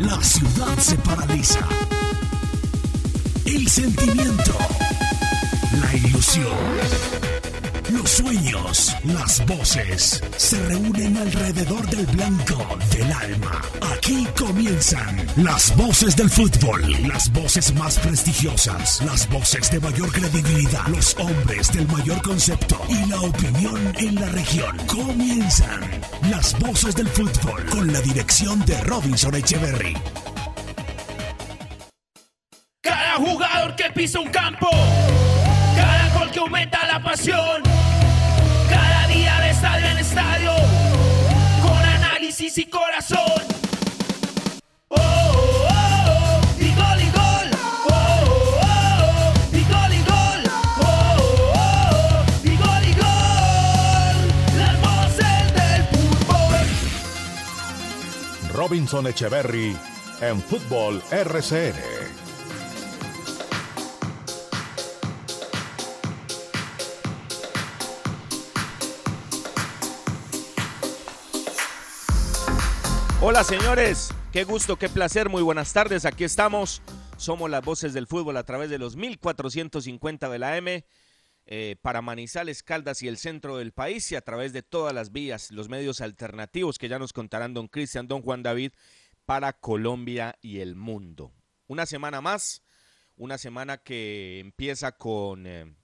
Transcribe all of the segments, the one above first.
La ciudad se paraliza. El sentimiento. La ilusión. Los sueños, las voces se reúnen alrededor del blanco del alma. Aquí comienzan las voces del fútbol, las voces más prestigiosas, las voces de mayor credibilidad, los hombres del mayor concepto y la opinión en la región. Comienzan las voces del fútbol con la dirección de Robinson Echeverry. Cada jugador que pisa un campo, cada gol que aumenta la pasión, cada día de estadio en estadio, con análisis y corazón. Robinson Echeverry en Fútbol RCN. Hola señores, qué gusto, qué placer, muy buenas tardes, aquí estamos. Somos las voces del fútbol a través de los 1450 de la M eh, para Manizales, Caldas y el centro del país y a través de todas las vías, los medios alternativos que ya nos contarán don Cristian, don Juan David para Colombia y el mundo. Una semana más, una semana que empieza con eh,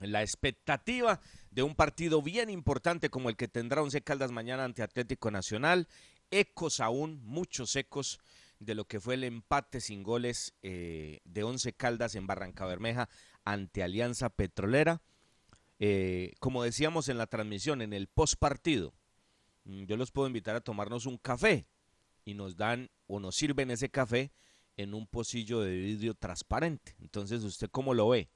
la expectativa de un partido bien importante como el que tendrá Once Caldas mañana ante Atlético Nacional ecos aún, muchos ecos de lo que fue el empate sin goles eh, de Once Caldas en Barranca Bermeja ante Alianza Petrolera. Eh, como decíamos en la transmisión, en el post partido, mm, yo los puedo invitar a tomarnos un café y nos dan o nos sirven ese café en un pocillo de vidrio transparente. Entonces, ¿usted cómo lo ve?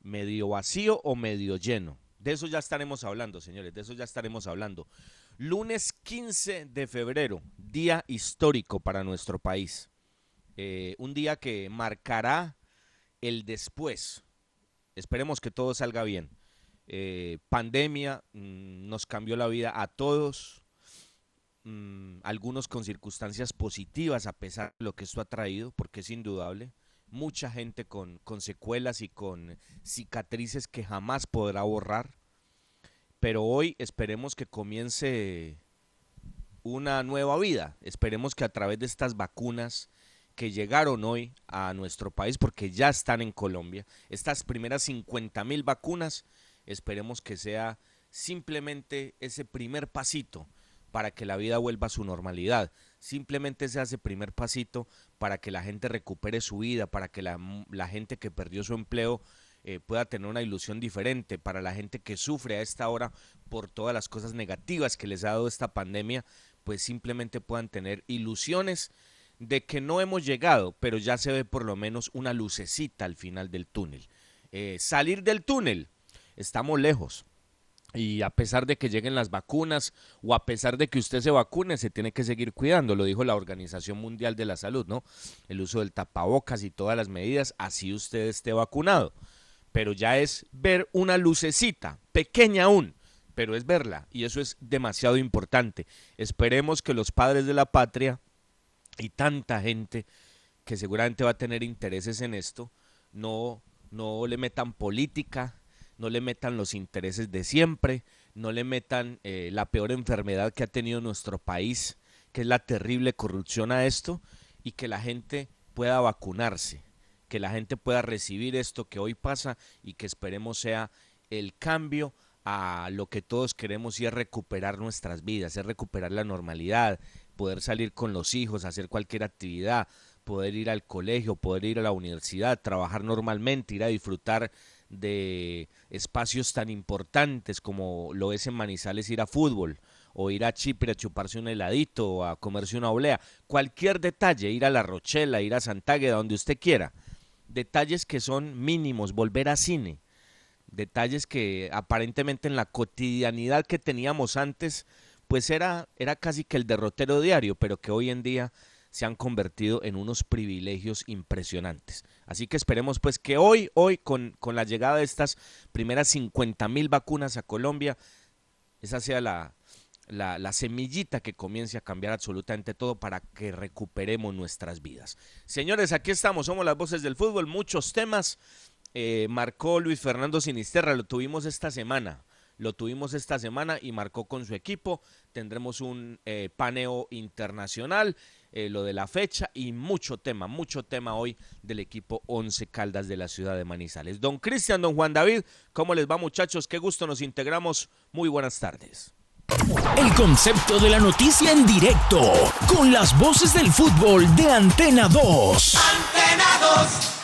¿Medio vacío o medio lleno? De eso ya estaremos hablando, señores, de eso ya estaremos hablando. Lunes 15 de febrero, día histórico para nuestro país. Eh, un día que marcará el después. Esperemos que todo salga bien. Eh, pandemia mm, nos cambió la vida a todos, mm, algunos con circunstancias positivas a pesar de lo que esto ha traído, porque es indudable. Mucha gente con, con secuelas y con cicatrices que jamás podrá borrar pero hoy esperemos que comience una nueva vida. Esperemos que a través de estas vacunas que llegaron hoy a nuestro país, porque ya están en Colombia, estas primeras 50 mil vacunas, esperemos que sea simplemente ese primer pasito para que la vida vuelva a su normalidad. Simplemente sea ese primer pasito para que la gente recupere su vida, para que la, la gente que perdió su empleo eh, pueda tener una ilusión diferente para la gente que sufre a esta hora por todas las cosas negativas que les ha dado esta pandemia, pues simplemente puedan tener ilusiones de que no hemos llegado, pero ya se ve por lo menos una lucecita al final del túnel. Eh, salir del túnel, estamos lejos. Y a pesar de que lleguen las vacunas o a pesar de que usted se vacune, se tiene que seguir cuidando, lo dijo la Organización Mundial de la Salud, ¿no? El uso del tapabocas y todas las medidas, así usted esté vacunado pero ya es ver una lucecita, pequeña aún, pero es verla y eso es demasiado importante. Esperemos que los padres de la patria y tanta gente que seguramente va a tener intereses en esto, no, no le metan política, no le metan los intereses de siempre, no le metan eh, la peor enfermedad que ha tenido nuestro país, que es la terrible corrupción a esto, y que la gente pueda vacunarse que la gente pueda recibir esto que hoy pasa y que esperemos sea el cambio a lo que todos queremos y es recuperar nuestras vidas, es recuperar la normalidad, poder salir con los hijos, hacer cualquier actividad, poder ir al colegio, poder ir a la universidad, trabajar normalmente, ir a disfrutar de espacios tan importantes como lo es en Manizales ir a fútbol o ir a Chipre a chuparse un heladito o a comerse una oblea, cualquier detalle, ir a La Rochela, ir a Santágueda, donde usted quiera detalles que son mínimos, volver a cine, detalles que aparentemente en la cotidianidad que teníamos antes, pues era, era casi que el derrotero diario, pero que hoy en día se han convertido en unos privilegios impresionantes. Así que esperemos pues que hoy, hoy con, con la llegada de estas primeras 50 mil vacunas a Colombia, esa sea la, la, semillita que comience a cambiar absolutamente todo para que recuperemos nuestras vidas. Señores, aquí estamos, somos las voces del fútbol, muchos temas. Eh, marcó Luis Fernando Sinisterra, lo tuvimos esta semana. Lo tuvimos esta semana y marcó con su equipo. Tendremos un eh, paneo internacional, eh, lo de la fecha y mucho tema, mucho tema hoy del equipo 11 Caldas de la ciudad de Manizales. Don Cristian, don Juan David, ¿cómo les va muchachos? Qué gusto nos integramos. Muy buenas tardes. El concepto de la noticia en directo, con las voces del fútbol de Antena 2. Antena 2.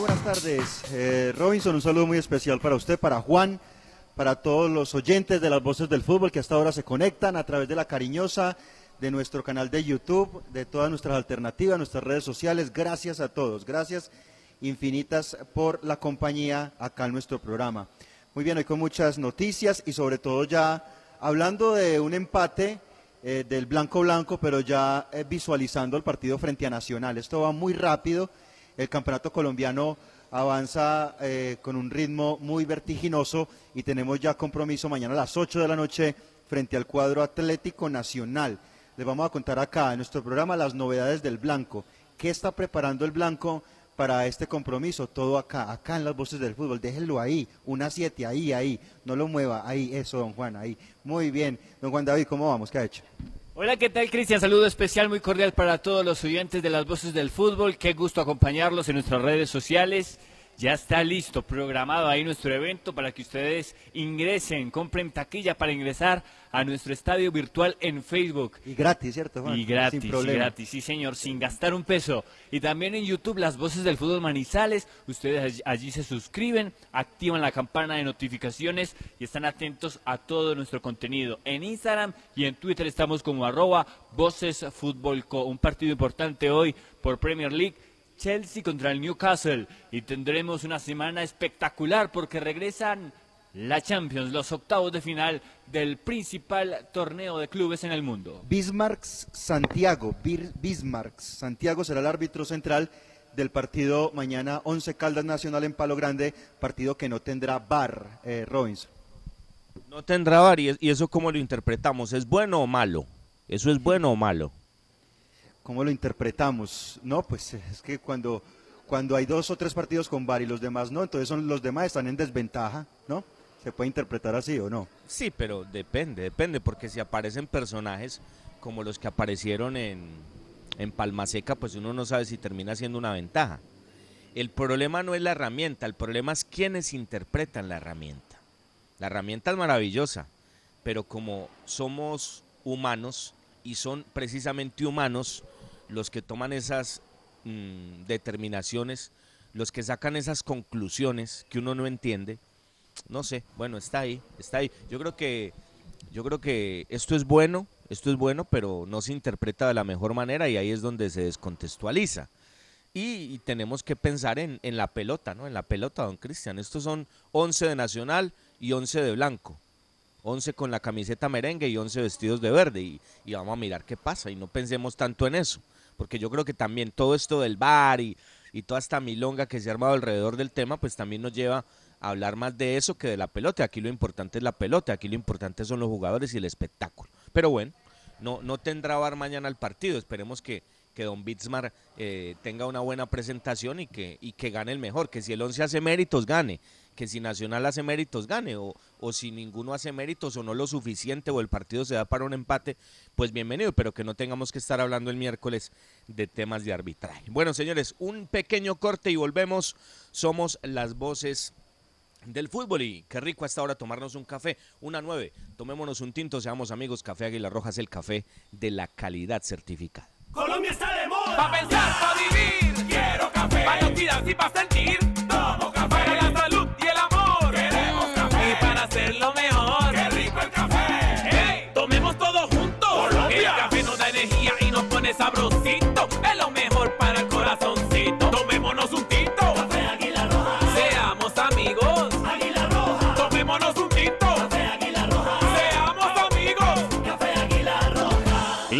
buenas tardes. Eh, Robinson, un saludo muy especial para usted, para Juan, para todos los oyentes de las voces del fútbol que hasta ahora se conectan a través de la cariñosa, de nuestro canal de YouTube, de todas nuestras alternativas, nuestras redes sociales. Gracias a todos. Gracias infinitas por la compañía acá en nuestro programa. Muy bien, hoy con muchas noticias y sobre todo ya hablando de un empate eh, del blanco blanco, pero ya eh, visualizando el partido frente a Nacional. Esto va muy rápido. El campeonato colombiano avanza eh, con un ritmo muy vertiginoso y tenemos ya compromiso mañana a las 8 de la noche frente al cuadro Atlético Nacional. Les vamos a contar acá en nuestro programa las novedades del Blanco. ¿Qué está preparando el Blanco para este compromiso? Todo acá, acá en las voces del fútbol. Déjenlo ahí, una siete, ahí, ahí. No lo mueva, ahí, eso, don Juan, ahí. Muy bien. Don Juan David, ¿cómo vamos? ¿Qué ha hecho? Hola, ¿qué tal, Cristian? Saludo especial, muy cordial para todos los oyentes de las voces del fútbol. Qué gusto acompañarlos en nuestras redes sociales. Ya está listo, programado ahí nuestro evento para que ustedes ingresen, compren taquilla para ingresar a nuestro estadio virtual en Facebook. Y gratis, ¿cierto, Juan? Y gratis, y gratis, sí, señor, sin gastar un peso. Y también en YouTube, las voces del fútbol Manizales. Ustedes allí se suscriben, activan la campana de notificaciones y están atentos a todo nuestro contenido. En Instagram y en Twitter estamos como arroba voces fútbol co. Un partido importante hoy por Premier League. Chelsea contra el Newcastle y tendremos una semana espectacular porque regresan la Champions, los octavos de final del principal torneo de clubes en el mundo. Bismarck Santiago, Bismarck Santiago será el árbitro central del partido mañana 11 Caldas Nacional en Palo Grande, partido que no tendrá bar, eh, Robinson. No tendrá bar y, eso cómo lo interpretamos, ¿es bueno o malo? ¿Eso es bueno o malo? ¿Cómo lo interpretamos? No, pues es que cuando, cuando hay dos o tres partidos con bar y los demás no, entonces son, los demás están en desventaja, ¿no? ¿Se puede interpretar así o no? Sí, pero depende, depende, porque si aparecen personajes como los que aparecieron en, en Palma Seca, pues uno no sabe si termina siendo una ventaja. El problema no es la herramienta, el problema es quienes interpretan la herramienta. La herramienta es maravillosa, pero como somos humanos y son precisamente humanos los que toman esas mm, determinaciones, los que sacan esas conclusiones que uno no entiende, no sé, bueno, está ahí, está ahí. Yo creo que yo creo que esto es bueno, esto es bueno, pero no se interpreta de la mejor manera y ahí es donde se descontextualiza. Y, tenemos que pensar en, la pelota, ¿no? En la pelota, don Cristian. Estos son 11 de Nacional y 11 de Blanco. 11 con la camiseta merengue y 11 vestidos de verde. Y, y, vamos a mirar qué pasa. Y no pensemos tanto en eso. Porque yo creo que también todo esto del bar y, y toda esta milonga que se ha armado alrededor del tema, pues también nos lleva hablar más de eso que de la pelota. Aquí lo importante es la pelota, aquí lo importante son los jugadores y el espectáculo. Pero bueno, no, no tendrá bar mañana el partido. Esperemos que, que Don Bitsmar eh, tenga una buena presentación y que, y que gane el mejor. Que si el 11 hace méritos, gane. Que si Nacional hace méritos, gane. O, o si ninguno hace méritos o no lo suficiente o el partido se da para un empate, pues bienvenido. Pero que no tengamos que estar hablando el miércoles de temas de arbitraje. Bueno, señores, un pequeño corte y volvemos. Somos las voces del fútbol y qué rico hasta ahora tomarnos un café, una nueve, tomémonos un tinto, seamos amigos, Café Águila Roja es el café de la calidad certificada. Colombia está de moda, pa' pensar, pa' vivir, quiero café, pa' identidad y pa' sentir,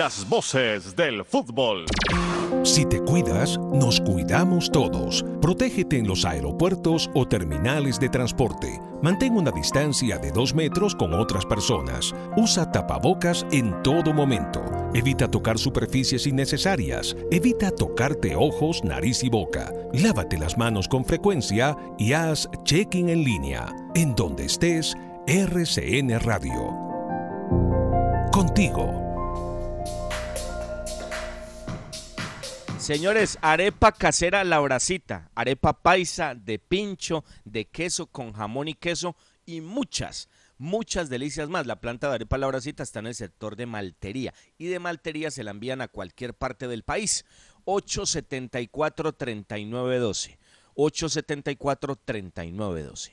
Las voces del fútbol. Si te cuidas, nos cuidamos. todos. Protégete en los aeropuertos o terminales de transporte. Mantén una distancia de dos metros con otras personas. Usa tapabocas en todo momento. Evita tocar superficies innecesarias. Evita tocarte ojos, nariz y boca. Lávate las manos con frecuencia y haz check-in en línea. En donde estés, RCN Radio. Contigo. Señores, arepa casera Lauracita, arepa paisa de pincho, de queso con jamón y queso y muchas, muchas delicias más. La planta de arepa Lauracita está en el sector de Maltería y de Maltería se la envían a cualquier parte del país. 874-3912. 874-3912.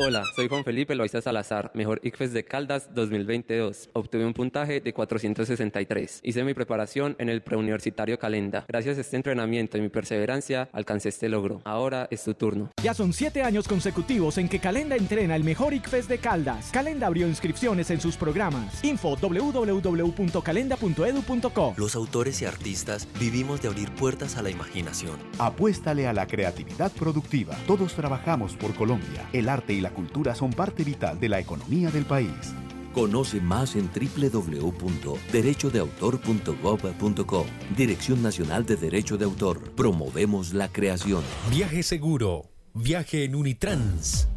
Hola, soy Juan Felipe Loaiza Salazar, mejor ICFES de Caldas 2022. Obtuve un puntaje de 463. Hice mi preparación en el preuniversitario Calenda. Gracias a este entrenamiento y mi perseverancia, alcancé este logro. Ahora es tu turno. Ya son siete años consecutivos en que Calenda entrena el mejor ICFES de Caldas. Calenda abrió inscripciones en sus programas. Info www.calenda.edu.co Los autores y artistas vivimos de abrir puertas a la imaginación. Apuéstale a la creatividad productiva. Todos trabajamos por Colombia. El arte y la cultura son parte vital de la economía del país. Conoce más en www.derechodeautor.gov.co. Dirección Nacional de Derecho de Autor. Promovemos la creación. Viaje seguro. Viaje en Unitrans.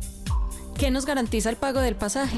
¿Qué nos garantiza el pago del pasaje?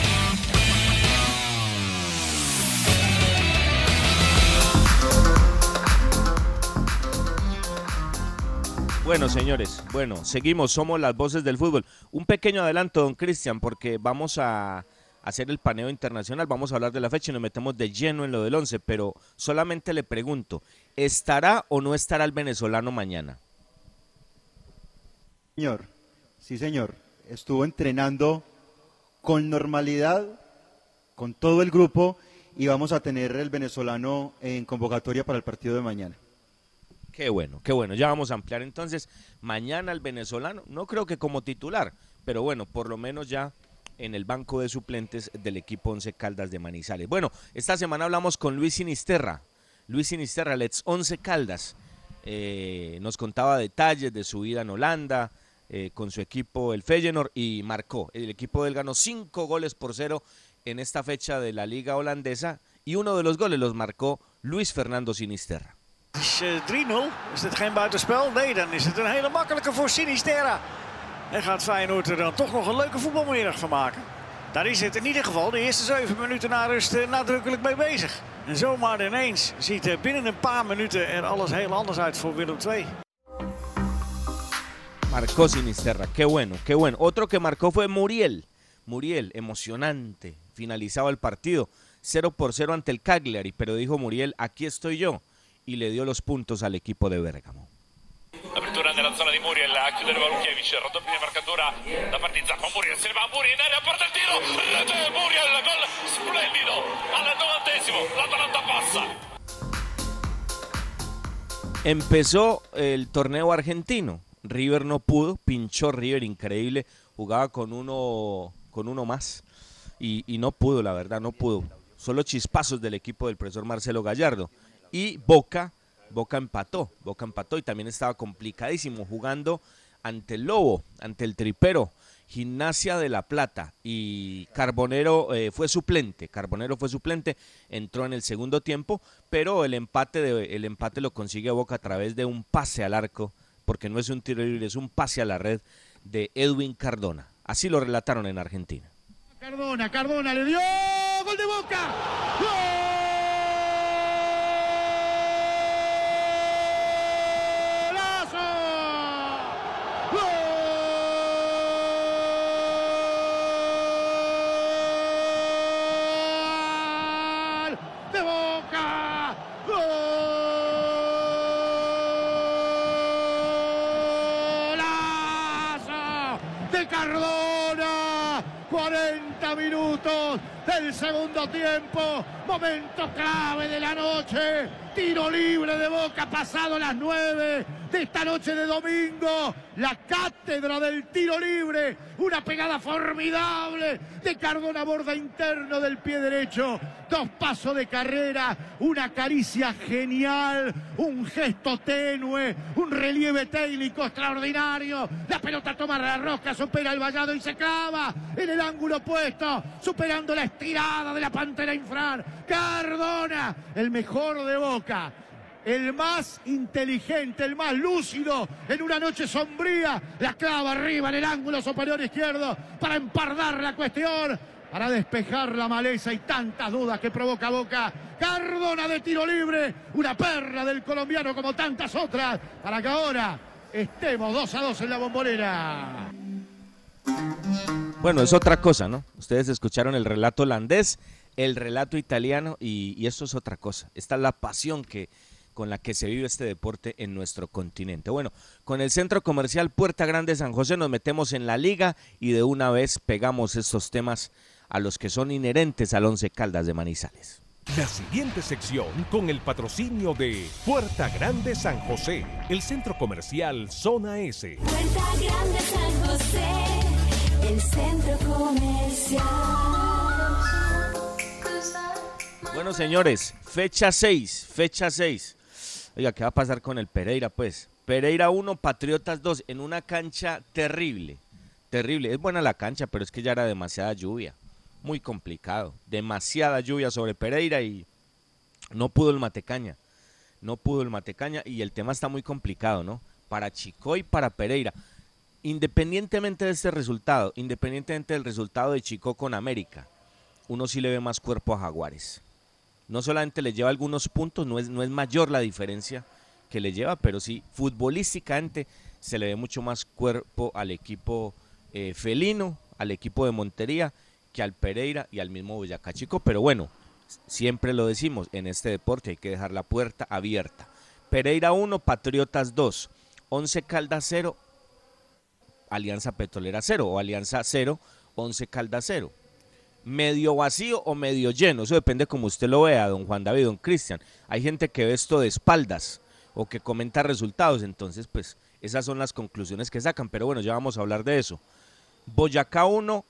Bueno, señores, bueno, seguimos, somos las voces del fútbol. Un pequeño adelanto, don Cristian, porque vamos a hacer el paneo internacional, vamos a hablar de la fecha y nos metemos de lleno en lo del 11, pero solamente le pregunto, ¿estará o no estará el venezolano mañana? Señor, sí señor, estuvo entrenando con normalidad, con todo el grupo y vamos a tener el venezolano en convocatoria para el partido de mañana. Qué bueno, qué bueno. Ya vamos a ampliar entonces mañana el venezolano. No creo que como titular, pero bueno, por lo menos ya en el banco de suplentes del equipo Once Caldas de Manizales. Bueno, esta semana hablamos con Luis Sinisterra. Luis Sinisterra, Let's Once Caldas. Eh, nos contaba detalles de su vida en Holanda, eh, con su equipo el Feyenoord y marcó. El equipo del ganó cinco goles por cero en esta fecha de la liga holandesa y uno de los goles los marcó Luis Fernando Sinisterra. Is uh, 3-0. Is het geen buitenspel? Nee, dan is het een hele makkelijke voor Sinisterra. En gaat Feyenoord er dan toch nog een leuke voetbalmiddag van maken. Daar is het in ieder geval de eerste zeven minuten na rust uh, nadrukkelijk mee bezig. En zomaar ineens ziet uh, binnen een paar minuten er alles heel anders uit voor Willem II. Marcó Sinisterra, qué bueno, qué bueno. Otro que marcó fue Muriel. Muriel, emocionante. Finalizaba el partido 0 por 0 ante el Cagliari, pero dijo Muriel, aquí estoy yo. Y le dio los puntos al equipo de Bergamo. Apertura nella zona di Muriel, a chiudere Valukiewicz, raddoppia di marcatura da parte di Zacco, Muriel se ne va Muriel in area, porta il tiro, rete Muriel, gol splendido, al novantesimo, l'Atalanta passa. Empezó el torneo argentino. River no pudo, pinchó River increíble, jugaba con uno, con uno más y, y no pudo, la verdad, no pudo. Solo chispazos del equipo del profesor Marcelo Gallardo. Y Boca, Boca empató, Boca empató y también estaba complicadísimo jugando ante el Lobo, ante el Tripero. Gimnasia de La Plata y Carbonero eh, fue suplente, Carbonero fue suplente, entró en el segundo tiempo, pero el empate, de, el empate lo consigue Boca a través de un pase al arco, porque no es un tiro libre, es un pase a la red de Edwin Cardona. Así lo relataron en Argentina. Cardona, Cardona le dio gol de Boca. de segundo tiempo. Momento clave de la noche. Tiro libre de Boca pasado las 9 de esta noche de domingo. La cátedra del tiro libre. Una pegada formidable de Cardona borda interno del pie derecho. Dos pasos de carrera. Una caricia genial. Un gesto tenue. Un relieve técnico extraordinario. La pelota toma la rosca, supera el vallado y se clava en el ángulo opuesto. Superando la estirada de la pantera infrar. Cardona, el mejor de Boca el más inteligente, el más lúcido en una noche sombría. La clava arriba en el ángulo superior izquierdo para empardar la cuestión, para despejar la maleza y tantas dudas que provoca Boca. Cardona de tiro libre, una perra del colombiano como tantas otras, para que ahora estemos 2 a 2 en la bombonera. Bueno, es otra cosa, ¿no? Ustedes escucharon el relato holandés, el relato italiano y, y esto es otra cosa. Esta es la pasión que, con la que se vive este deporte en nuestro continente. Bueno, con el Centro Comercial Puerta Grande San José nos metemos en la liga y de una vez pegamos estos temas a los que son inherentes al Once Caldas de Manizales. La siguiente sección con el patrocinio de Puerta Grande San José, el centro comercial Zona S. Puerta Grande San José, el centro comercial. Bueno, señores, fecha 6, fecha 6. Oiga, ¿qué va a pasar con el Pereira? Pues Pereira 1, Patriotas 2, en una cancha terrible, terrible. Es buena la cancha, pero es que ya era demasiada lluvia, muy complicado. Demasiada lluvia sobre Pereira y no pudo el Matecaña, no pudo el Matecaña y el tema está muy complicado, ¿no? Para Chico y para Pereira. Independientemente de este resultado, independientemente del resultado de Chico con América, uno sí le ve más cuerpo a Jaguares no solamente le lleva algunos puntos, no es, no es mayor la diferencia que le lleva, pero sí futbolísticamente se le ve mucho más cuerpo al equipo eh, felino, al equipo de Montería, que al Pereira y al mismo Boyacá Chico. Pero bueno, siempre lo decimos, en este deporte hay que dejar la puerta abierta. Pereira 1, Patriotas 2, 11 Caldas 0, Alianza Petrolera 0 o Alianza 0, 11 Caldas 0 medio vacío o medio lleno. Eso depende como usted lo vea, don Juan David, don Cristian. Hay gente que ve esto de espaldas o que comenta resultados. Entonces, pues, esas son las conclusiones que sacan. Pero bueno, ya vamos a hablar de eso. Boyacá 1,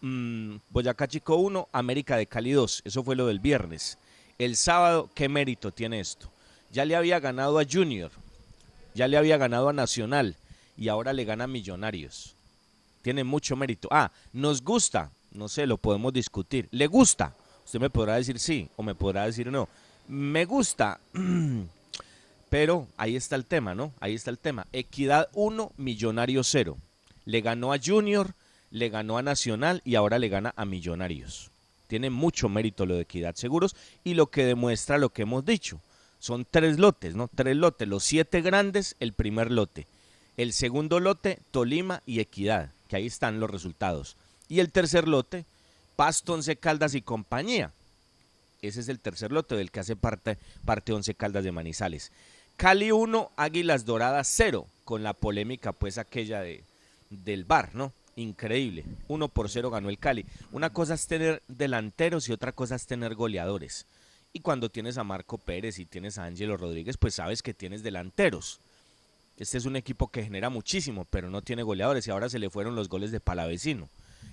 mmm, Boyacá Chico 1, América de Cali 2. Eso fue lo del viernes. El sábado, ¿qué mérito tiene esto? Ya le había ganado a Junior, ya le había ganado a Nacional y ahora le gana a Millonarios. Tiene mucho mérito. Ah, nos gusta, no sé, lo podemos discutir. ¿Le gusta? Usted me podrá decir sí o me podrá decir no. Me gusta, pero ahí está el tema, ¿no? Ahí está el tema. Equidad 1, Millonario 0. Le ganó a Junior, le ganó a Nacional y ahora le gana a Millonarios. Tiene mucho mérito lo de Equidad Seguros y lo que demuestra lo que hemos dicho. Son tres lotes, ¿no? Tres lotes. Los siete grandes, el primer lote. El segundo lote, Tolima y Equidad, que ahí están los resultados. Y el tercer lote, Pasto, Once Caldas y compañía. Ese es el tercer lote del que hace parte, parte Once Caldas de Manizales. Cali 1, Águilas Doradas 0, con la polémica pues aquella de, del bar, ¿no? Increíble. 1 por 0 ganó el Cali. Una cosa es tener delanteros y otra cosa es tener goleadores. Y cuando tienes a Marco Pérez y tienes a Ángelo Rodríguez, pues sabes que tienes delanteros. Este es un equipo que genera muchísimo, pero no tiene goleadores y ahora se le fueron los goles de Palavecino.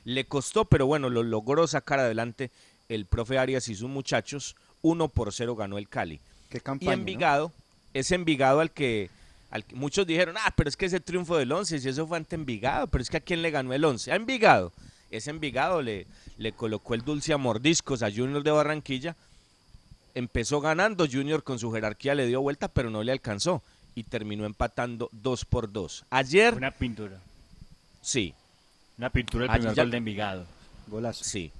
Le costó, pero bueno, lo logró sacar adelante el profe Arias y sus muchachos. 1 por 0 ganó el Cali. Qué campaña, y Envigado, es Envigado al que al que muchos dijeron, ah, pero es que ese triunfo del 11, si eso fue ante Envigado, pero es que a quién le ganó el 11, a Envigado. Ese Envigado le, le colocó el dulce a mordiscos a Junior de Barranquilla. Empezó ganando, Junior con su jerarquía le dio vuelta, pero no le alcanzó y terminó empatando 2 por 2. Ayer. Una pintura. Sí. Una pintura del Ayer primer ya- gol de Envigado. Golazo. Sí,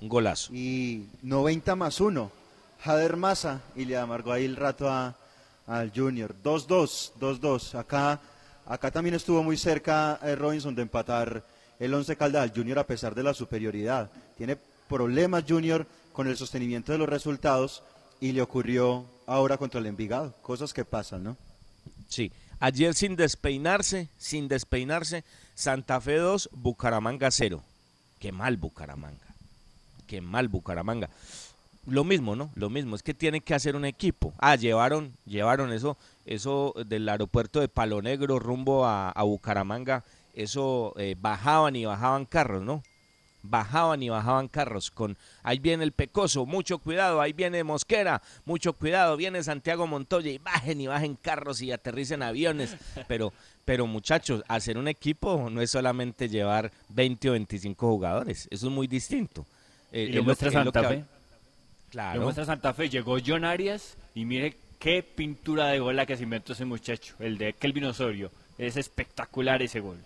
un golazo. Y 90 más 1. Jader Massa y le amargó ahí el rato a, al Junior. 2-2, 2-2. Acá, acá también estuvo muy cerca eh, Robinson de empatar el 11 Caldas al Junior a pesar de la superioridad. Tiene problemas Junior con el sostenimiento de los resultados y le ocurrió ahora contra el Envigado. Cosas que pasan, ¿no? Sí. Ayer sin despeinarse, sin despeinarse, Santa Fe 2, Bucaramanga 0. Qué mal Bucaramanga. Qué mal Bucaramanga. Lo mismo, ¿no? Lo mismo, es que tienen que hacer un equipo. Ah, llevaron, llevaron eso, eso del aeropuerto de Palo Negro rumbo a, a Bucaramanga, eso eh, bajaban y bajaban carros, ¿no? Bajaban y bajaban carros con ahí viene el Pecoso, mucho cuidado, ahí viene Mosquera, mucho cuidado, viene Santiago Montoya y bajen y bajen carros y aterricen aviones, pero pero muchachos, hacer un equipo no es solamente llevar 20 o 25 jugadores, eso es muy distinto. Eh, Y lo muestra Santa Fe. Claro. Lo muestra Santa Fe. Llegó John Arias y mire qué pintura de gol la que se inventó ese muchacho. El de Kelvin Osorio. Es espectacular ese gol.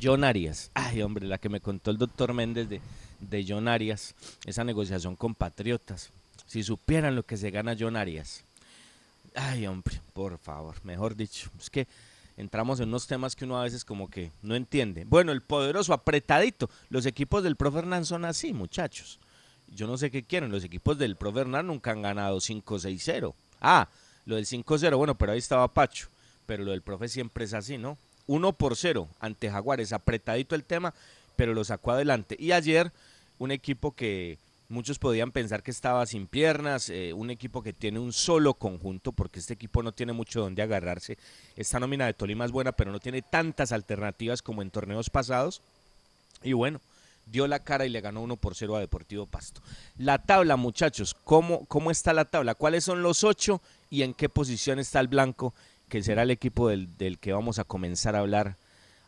John Arias. Ay, hombre, la que me contó el doctor Méndez de, de John Arias, esa negociación con Patriotas. Si supieran lo que se gana John Arias. Ay, hombre, por favor, mejor dicho. Es que entramos en unos temas que uno a veces como que no entiende. Bueno, el poderoso apretadito. Los equipos del profe Hernán son así, muchachos. Yo no sé qué quieren. Los equipos del profe Hernán nunca han ganado 5-6-0. Ah, lo del 5-0, bueno, pero ahí estaba Pacho. Pero lo del profe siempre es así, ¿no? 1 por 0 ante Jaguares, apretadito el tema, pero lo sacó adelante. Y ayer, un equipo que muchos podían pensar que estaba sin piernas, eh, un equipo que tiene un solo conjunto, porque este equipo no tiene mucho donde agarrarse. Esta nómina de Tolima es buena, pero no tiene tantas alternativas como en torneos pasados. Y bueno, dio la cara y le ganó 1 por 0 a Deportivo Pasto. La tabla, muchachos, ¿cómo, cómo está la tabla? ¿Cuáles son los ocho y en qué posición está el blanco, que será el equipo del, del que vamos a comenzar a hablar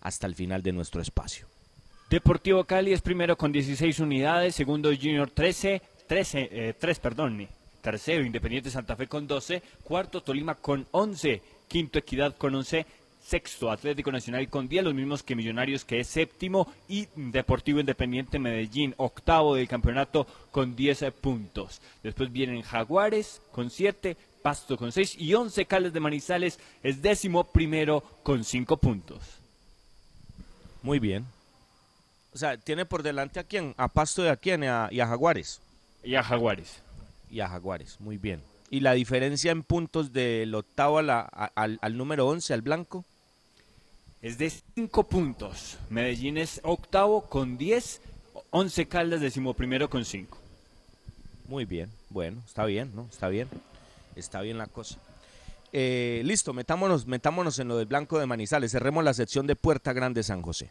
hasta el final de nuestro espacio? Deportivo Cali es primero con 16 unidades, segundo Junior 13, 13, eh, 3, perdón, tercero Independiente Santa Fe con 12, cuarto Tolima con 11, quinto Equidad con 11, sexto Atlético Nacional con 10, los mismos que Millonarios que es séptimo y Deportivo Independiente Medellín, octavo del campeonato con 10 puntos. Después vienen Jaguares con 7, Pasto con 6 y 11 Cales de Manizales es décimo primero con 5 puntos. Muy bien. O sea, tiene por delante a quién? A Pasto y a quién? Y a, y a Jaguares. Y a Jaguares. Y a Jaguares, muy bien. ¿Y la diferencia en puntos del octavo a la- a- al, al número 11, al blanco? Es de 5 puntos. Medellín es octavo con 10, 11 Caldas decimoprimero con 5. Muy bien, bueno, está bien, ¿no? Está bien, está bien la cosa. Eh, listo, metámonos, metámonos en lo del blanco de Manizales. Cerremos la sección de Puerta Grande San José.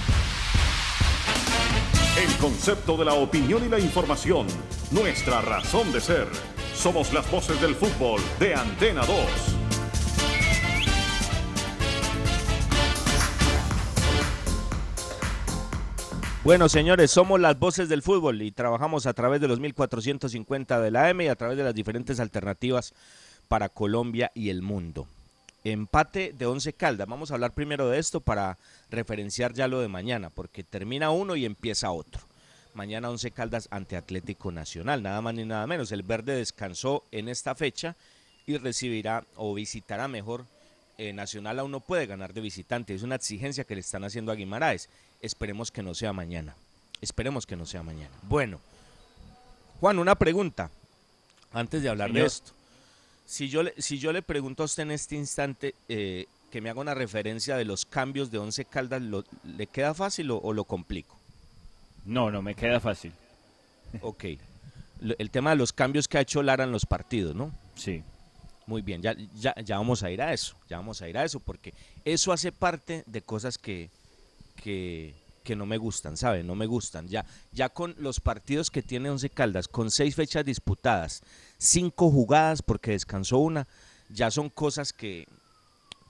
El concepto de la opinión y la información, nuestra razón de ser. Somos las voces del fútbol de Antena 2. Bueno, señores, somos las voces del fútbol y trabajamos a través de los 1450 de la M y a través de las diferentes alternativas para Colombia y el mundo. Empate de 11 Caldas. Vamos a hablar primero de esto para referenciar ya lo de mañana, porque termina uno y empieza otro. Mañana 11 Caldas ante Atlético Nacional, nada más ni nada menos. El verde descansó en esta fecha y recibirá o visitará mejor eh, Nacional aún no puede ganar de visitante. Es una exigencia que le están haciendo a Guimaraes. Esperemos que no sea mañana. Esperemos que no sea mañana. Bueno, Juan, una pregunta antes de hablar de esto. Si yo, le, si yo le pregunto a usted en este instante, eh, que me haga una referencia de los cambios de Once Caldas, ¿lo- ¿le queda fácil o, o lo complico? No, no me queda fácil. Ok. El tema de los cambios que ha hecho Lara en los partidos, ¿no? Sí. Muy bien, ya, ya, ya vamos a ir a eso, ya vamos a ir a eso, porque eso hace parte de cosas que, que, que no me gustan, ¿sabe? No me gustan. Ya, ya con los partidos que tiene Once Caldas, con seis fechas disputadas, cinco jugadas porque descansó una, ya son cosas que,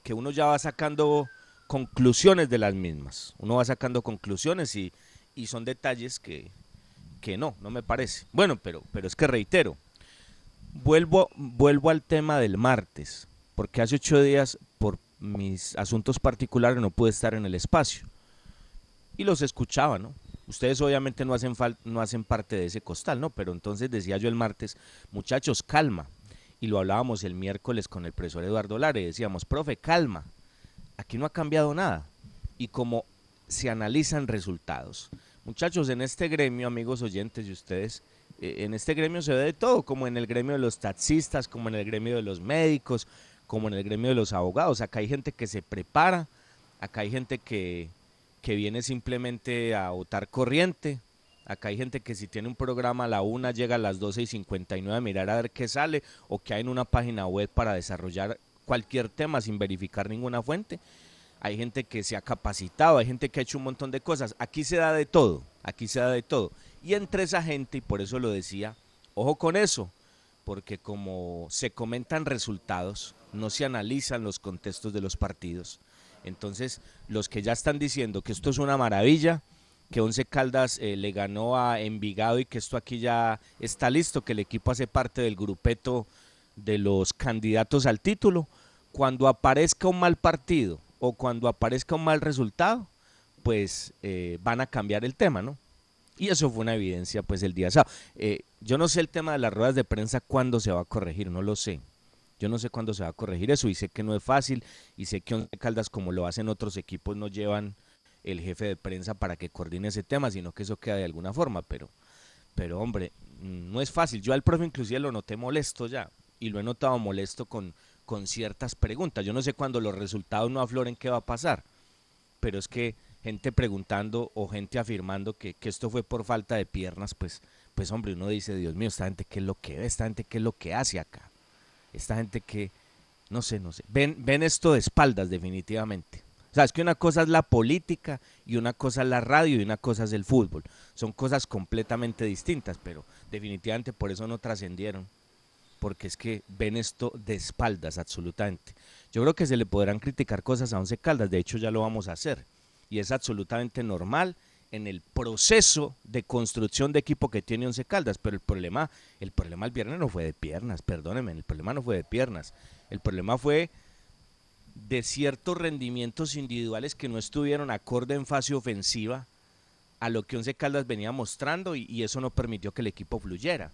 que uno ya va sacando conclusiones de las mismas. Uno va sacando conclusiones y, y son detalles que, que no, no me parece. Bueno, pero, pero es que reitero, vuelvo, vuelvo al tema del martes, porque hace ocho días por mis asuntos particulares no pude estar en el espacio y los escuchaba, ¿no? Ustedes obviamente no hacen, no hacen parte de ese costal, ¿no? Pero entonces decía yo el martes, muchachos, calma. Y lo hablábamos el miércoles con el profesor Eduardo Lara y decíamos, profe, calma. Aquí no ha cambiado nada. Y como se analizan resultados. Muchachos, en este gremio, amigos oyentes y ustedes, eh, en este gremio se ve de todo, como en el gremio de los taxistas, como en el gremio de los médicos, como en el gremio de los abogados. Acá hay gente que se prepara, acá hay gente que, que viene simplemente a votar corriente. Acá hay gente que si tiene un programa a la una llega a las 12 y 59 a mirar a ver qué sale o que hay en una página web para desarrollar cualquier tema sin verificar ninguna fuente. Hay gente que se ha capacitado, hay gente que ha hecho un montón de cosas. Aquí se da de todo, aquí se da de todo. Y entre esa gente, y por eso lo decía, ojo con eso, porque como se comentan resultados, no se analizan los contextos de los partidos. Entonces, los que ya están diciendo que esto es una maravilla, que Once Caldas eh, le ganó a Envigado y que esto aquí ya está listo, que el equipo hace parte del grupeto de los candidatos al título, cuando aparezca un mal partido o cuando aparezca un mal resultado, pues eh, van a cambiar el tema, ¿no? Y eso fue una evidencia pues el día sábado. Eh, yo no sé el tema de las ruedas de prensa cuándo se va a corregir, no lo sé. Yo no sé cuándo se va a corregir eso y sé que no es fácil y sé que Once Caldas como lo hacen otros equipos no llevan el jefe de prensa para que coordine ese tema, sino que eso queda de alguna forma, pero pero hombre, no es fácil. Yo al profe inclusive lo noté molesto ya y lo he notado molesto con, con ciertas preguntas. Yo no sé cuándo los resultados no afloren qué va a pasar, pero es que gente preguntando o gente afirmando que, que esto fue por falta de piernas, pues, pues hombre, uno dice, Dios mío, esta gente qué es lo que ve, esta gente qué es lo que hace acá, esta gente que, no sé, no sé, ven, ven esto de espaldas definitivamente. O sea, es que una cosa es la política y una cosa es la radio y una cosa es el fútbol. Son cosas completamente distintas, pero definitivamente por eso no trascendieron. Porque es que ven esto de espaldas absolutamente. Yo creo que se le podrán criticar cosas a Once Caldas, de hecho ya lo vamos a hacer. Y es absolutamente normal en el proceso de construcción de equipo que tiene Once Caldas, pero el problema, el problema el viernes no fue de piernas, perdónenme, el problema no fue de piernas. El problema fue de ciertos rendimientos individuales que no estuvieron acorde en fase ofensiva a lo que Once Caldas venía mostrando y, y eso no permitió que el equipo fluyera.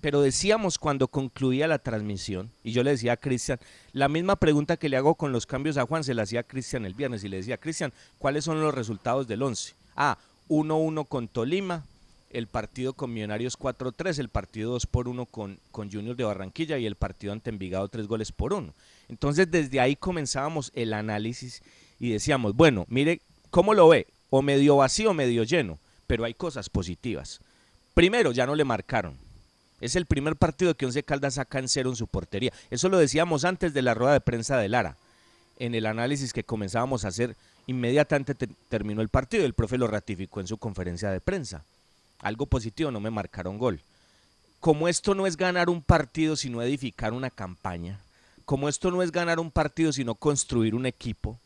Pero decíamos cuando concluía la transmisión, y yo le decía a Cristian, la misma pregunta que le hago con los cambios a Juan, se la hacía a Cristian el viernes y le decía, Cristian, ¿cuáles son los resultados del 11? Ah, 1-1 con Tolima, el partido con Millonarios 4-3, el partido 2 por 1 con, con de Barranquilla y el partido ante Envigado 3 goles por 1. Entonces desde ahí comenzábamos el análisis y decíamos, bueno, mire, ¿cómo lo ve? O medio vacío o medio lleno, pero hay cosas positivas. Primero, ya no le marcaron. Es el primer partido que Once Caldas saca en cero en su portería. Eso lo decíamos antes de la rueda de prensa de Lara. En el análisis que comenzábamos a hacer, inmediatamente te- terminó el partido. El profe lo ratificó en su conferencia de prensa. Algo positivo, no me marcaron gol. Como esto no es ganar un partido, sino edificar una campaña, como esto no es ganar un partido, sino construir un equipo,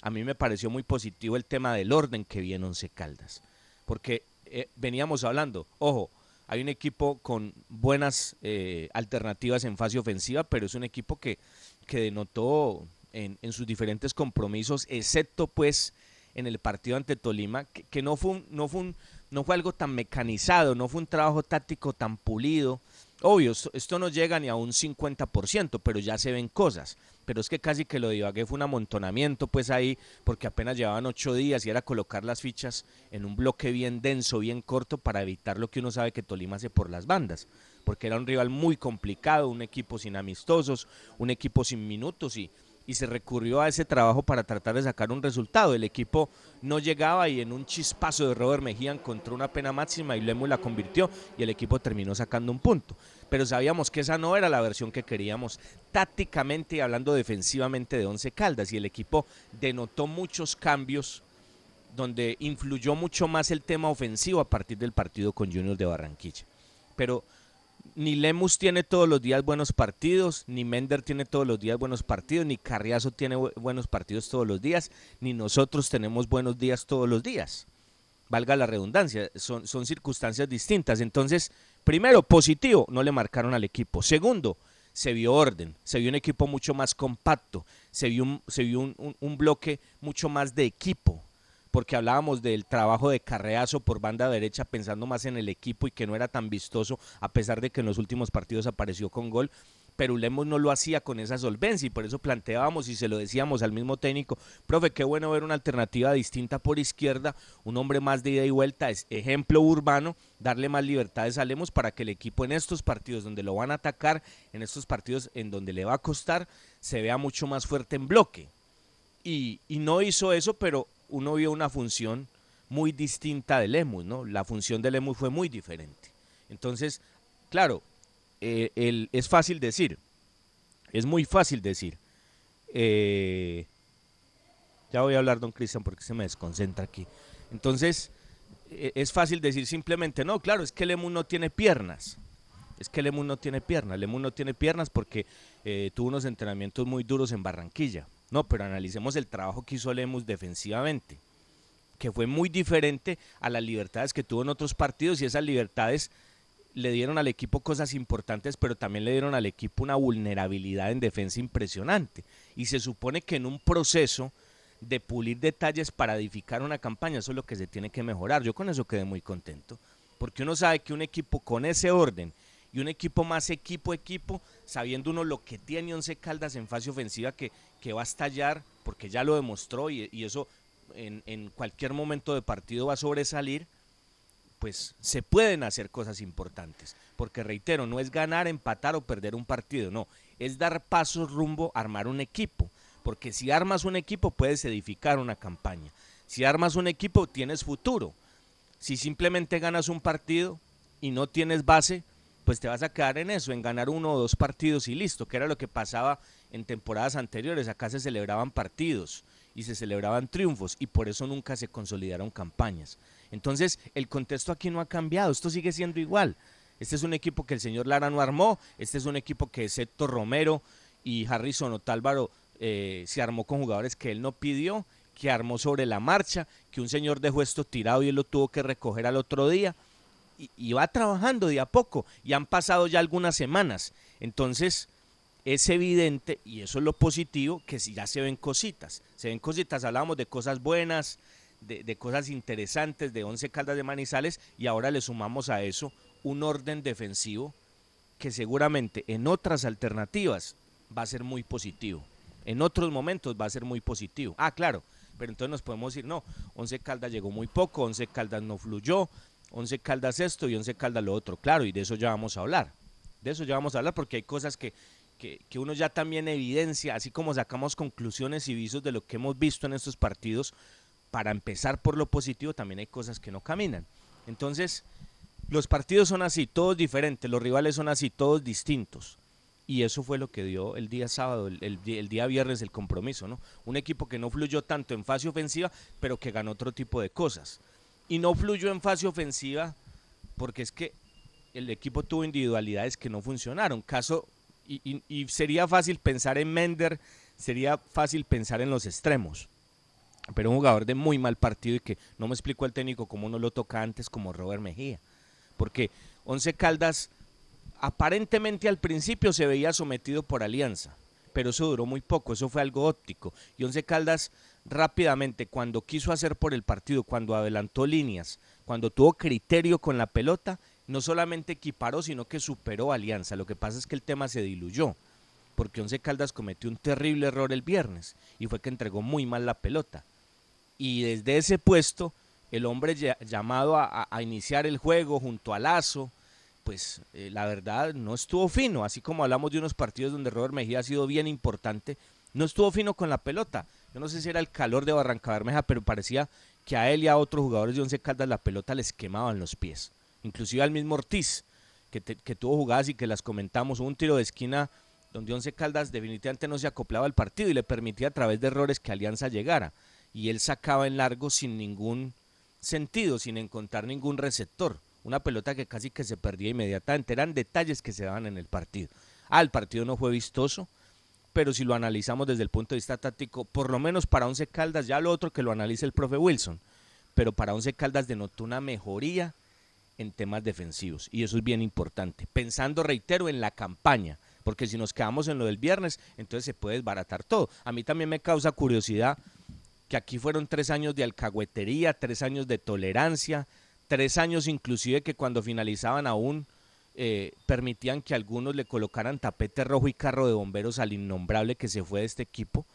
a mí me pareció muy positivo el tema del orden que viene Once Caldas. Porque eh, veníamos hablando, ojo, hay un equipo con buenas eh, alternativas en fase ofensiva, pero es un equipo que, que denotó en, sus diferentes compromisos, excepto pues en el partido ante Tolima, que, no, fue un, no, fue un, no fue algo tan mecanizado, no fue un trabajo táctico tan pulido. Obvio, esto, esto no llega ni a un 50%, pero ya se ven cosas. Pero es que casi que lo de Ibagué fue un amontonamiento, pues ahí, porque apenas llevaban ocho días y era colocar las fichas en un bloque bien denso, bien corto, para evitar lo que uno sabe que Tolima hace por las bandas. Porque era un rival muy complicado, un equipo sin amistosos, un equipo sin minutos y, y se recurrió a ese trabajo para tratar de sacar un resultado. El equipo no llegaba y en un chispazo de Robert Mejía encontró una pena máxima y Lemus la convirtió y el equipo terminó sacando un punto. Pero sabíamos que esa no era la versión que queríamos tácticamente y hablando defensivamente de Once Caldas y el equipo denotó muchos cambios donde influyó mucho más el tema ofensivo a partir del partido con Junior de Barranquilla. Pero ni Lemus tiene todos los días buenos partidos, ni Mender tiene todos los días buenos partidos, ni Carriazo tiene bu- buenos partidos todos los días, ni nosotros tenemos buenos días todos los días. Valga la redundancia, son, son circunstancias distintas. Entonces, primero, positivo, no le marcaron al equipo. Segundo, se vio orden, se vio un equipo mucho más compacto, se vio un, se vio un- un bloque mucho más de equipo porque hablábamos del trabajo de Carreazo por banda derecha pensando más en el equipo y que no era tan vistoso a pesar de que en los últimos partidos apareció con gol, pero Lemos no lo hacía con esa solvencia y por eso planteábamos y se lo decíamos al mismo técnico, profe, qué bueno ver una alternativa distinta por izquierda, un hombre más de ida y vuelta, es ejemplo urbano, darle más libertades a Lemos para que el equipo en estos partidos donde lo van a atacar, en estos partidos en donde le va a costar, se vea mucho más fuerte en bloque y, y no hizo eso, pero uno vio una función muy distinta de Lemus, ¿no? La función de Lemus fue muy diferente. Entonces, claro, eh, el- es fácil decir, es muy fácil decir. eh, ya voy a hablar, don Cristian, porque se me desconcentra aquí. Entonces, eh, es fácil decir simplemente, no, claro, es que Lemus no tiene piernas. Es que Lemus no tiene piernas. Lemus no tiene piernas porque tuvo unos entrenamientos muy duros en Barranquilla. No, pero analicemos el trabajo que hizo Lemus defensivamente, que fue muy diferente a las libertades que tuvo en otros partidos y esas libertades le dieron al equipo cosas importantes, pero también le dieron al equipo una vulnerabilidad en defensa impresionante. Y se supone que en un proceso de pulir detalles para edificar una campaña, eso es lo que se tiene que mejorar. Yo con eso quedé muy contento, porque uno sabe que un equipo con ese orden y un equipo más equipo equipo, sabiendo uno lo que tiene Once Caldas en fase ofensiva que, que va a estallar, porque ya lo demostró y, eso en, cualquier momento de partido va a sobresalir, pues se pueden hacer cosas importantes. Porque reitero, no es ganar, empatar o perder un partido, no, es dar pasos rumbo armar un equipo. Porque si armas un equipo puedes edificar una campaña. Si armas un equipo tienes futuro. Si simplemente ganas un partido y no tienes base, pues te vas a quedar en eso, en ganar uno o dos partidos y listo, que era lo que pasaba en temporadas anteriores. Acá se celebraban partidos y se celebraban triunfos y por eso nunca se consolidaron campañas. Entonces, el contexto aquí no ha cambiado, esto sigue siendo igual. Este es un equipo que el señor Lara no armó, este es un equipo que Héctor Romero y Harrison Otálvaro eh, se armó con jugadores que él no pidió, que armó sobre la marcha, que un señor dejó esto tirado y él lo tuvo que recoger al otro día y, va trabajando de a poco y han pasado ya algunas semanas. Entonces, es evidente, y eso es lo positivo, que si ya se ven cositas. Se ven cositas, hablábamos de cosas buenas, de, de cosas interesantes, de 11 caldas de manizales, y ahora le sumamos a eso un orden defensivo que seguramente en otras alternativas va a ser muy positivo. En otros momentos va a ser muy positivo. Ah, claro, pero entonces nos podemos decir, no, 11 Caldas llegó muy poco, 11 Caldas no fluyó, 11 Caldas esto y 11 Caldas lo otro. Claro, y de eso ya vamos a hablar. De eso ya vamos a hablar porque hay cosas que, que, que uno ya también evidencia, así como sacamos conclusiones y visos de lo que hemos visto en estos partidos, para empezar por lo positivo también hay cosas que no caminan. Entonces, los partidos son así, todos diferentes, los rivales son así, todos distintos. Y eso fue lo que dio el día sábado, el, el día viernes el compromiso, ¿no? Un equipo que no fluyó tanto en fase ofensiva, pero que ganó otro tipo de cosas. Y no fluyó en fase ofensiva porque es que el equipo tuvo individualidades que no funcionaron. Caso, y, y- sería fácil pensar en Mender, sería fácil pensar en los extremos. Pero un jugador de muy mal partido y que no me explicó el técnico cómo no lo toca antes como Robert Mejía. Porque Once Caldas aparentemente al principio se veía sometido por Alianza, pero eso duró muy poco, eso fue algo óptico. Y Once Caldas rápidamente, cuando quiso hacer por el partido, cuando adelantó líneas, cuando tuvo criterio con la pelota, no solamente equiparó, sino que superó Alianza. Lo que pasa es que el tema se diluyó, porque Once Caldas cometió un terrible error el viernes y fue que entregó muy mal la pelota. Y desde ese puesto, el hombre lla- llamado a iniciar el juego junto a Lazo, pues eh, la verdad no estuvo fino, así como hablamos de unos partidos donde Robert Mejía ha sido bien importante, No estuvo fino con la pelota. Yo no sé si era el calor de Barranca Bermeja, pero parecía que a él y a otros jugadores de Once Caldas la pelota les quemaban los pies. Inclusive al mismo Ortiz, que, tuvo jugadas y que las comentamos. Un tiro de esquina donde Once Caldas definitivamente no se acoplaba al partido y le permitía a través de errores que Alianza llegara. Y él sacaba en largo sin ningún sentido, sin encontrar ningún receptor. Una pelota que casi que se perdía inmediatamente. Eran detalles que se daban en el partido. Ah, el partido no fue vistoso, pero si lo analizamos desde el punto de vista táctico, por lo menos para Once Caldas, ya lo otro que lo analice el profe Wilson, pero para Once Caldas denotó una mejoría en temas defensivos y eso es bien importante. Pensando, reitero, en la campaña, porque si nos quedamos en lo del viernes, entonces se puede desbaratar todo. A mí también me causa curiosidad que aquí fueron tres años de alcahuetería, tres años de tolerancia, tres años inclusive que cuando finalizaban aún eh, permitían que algunos le colocaran tapete rojo y carro de bomberos al innombrable que se fue de este equipo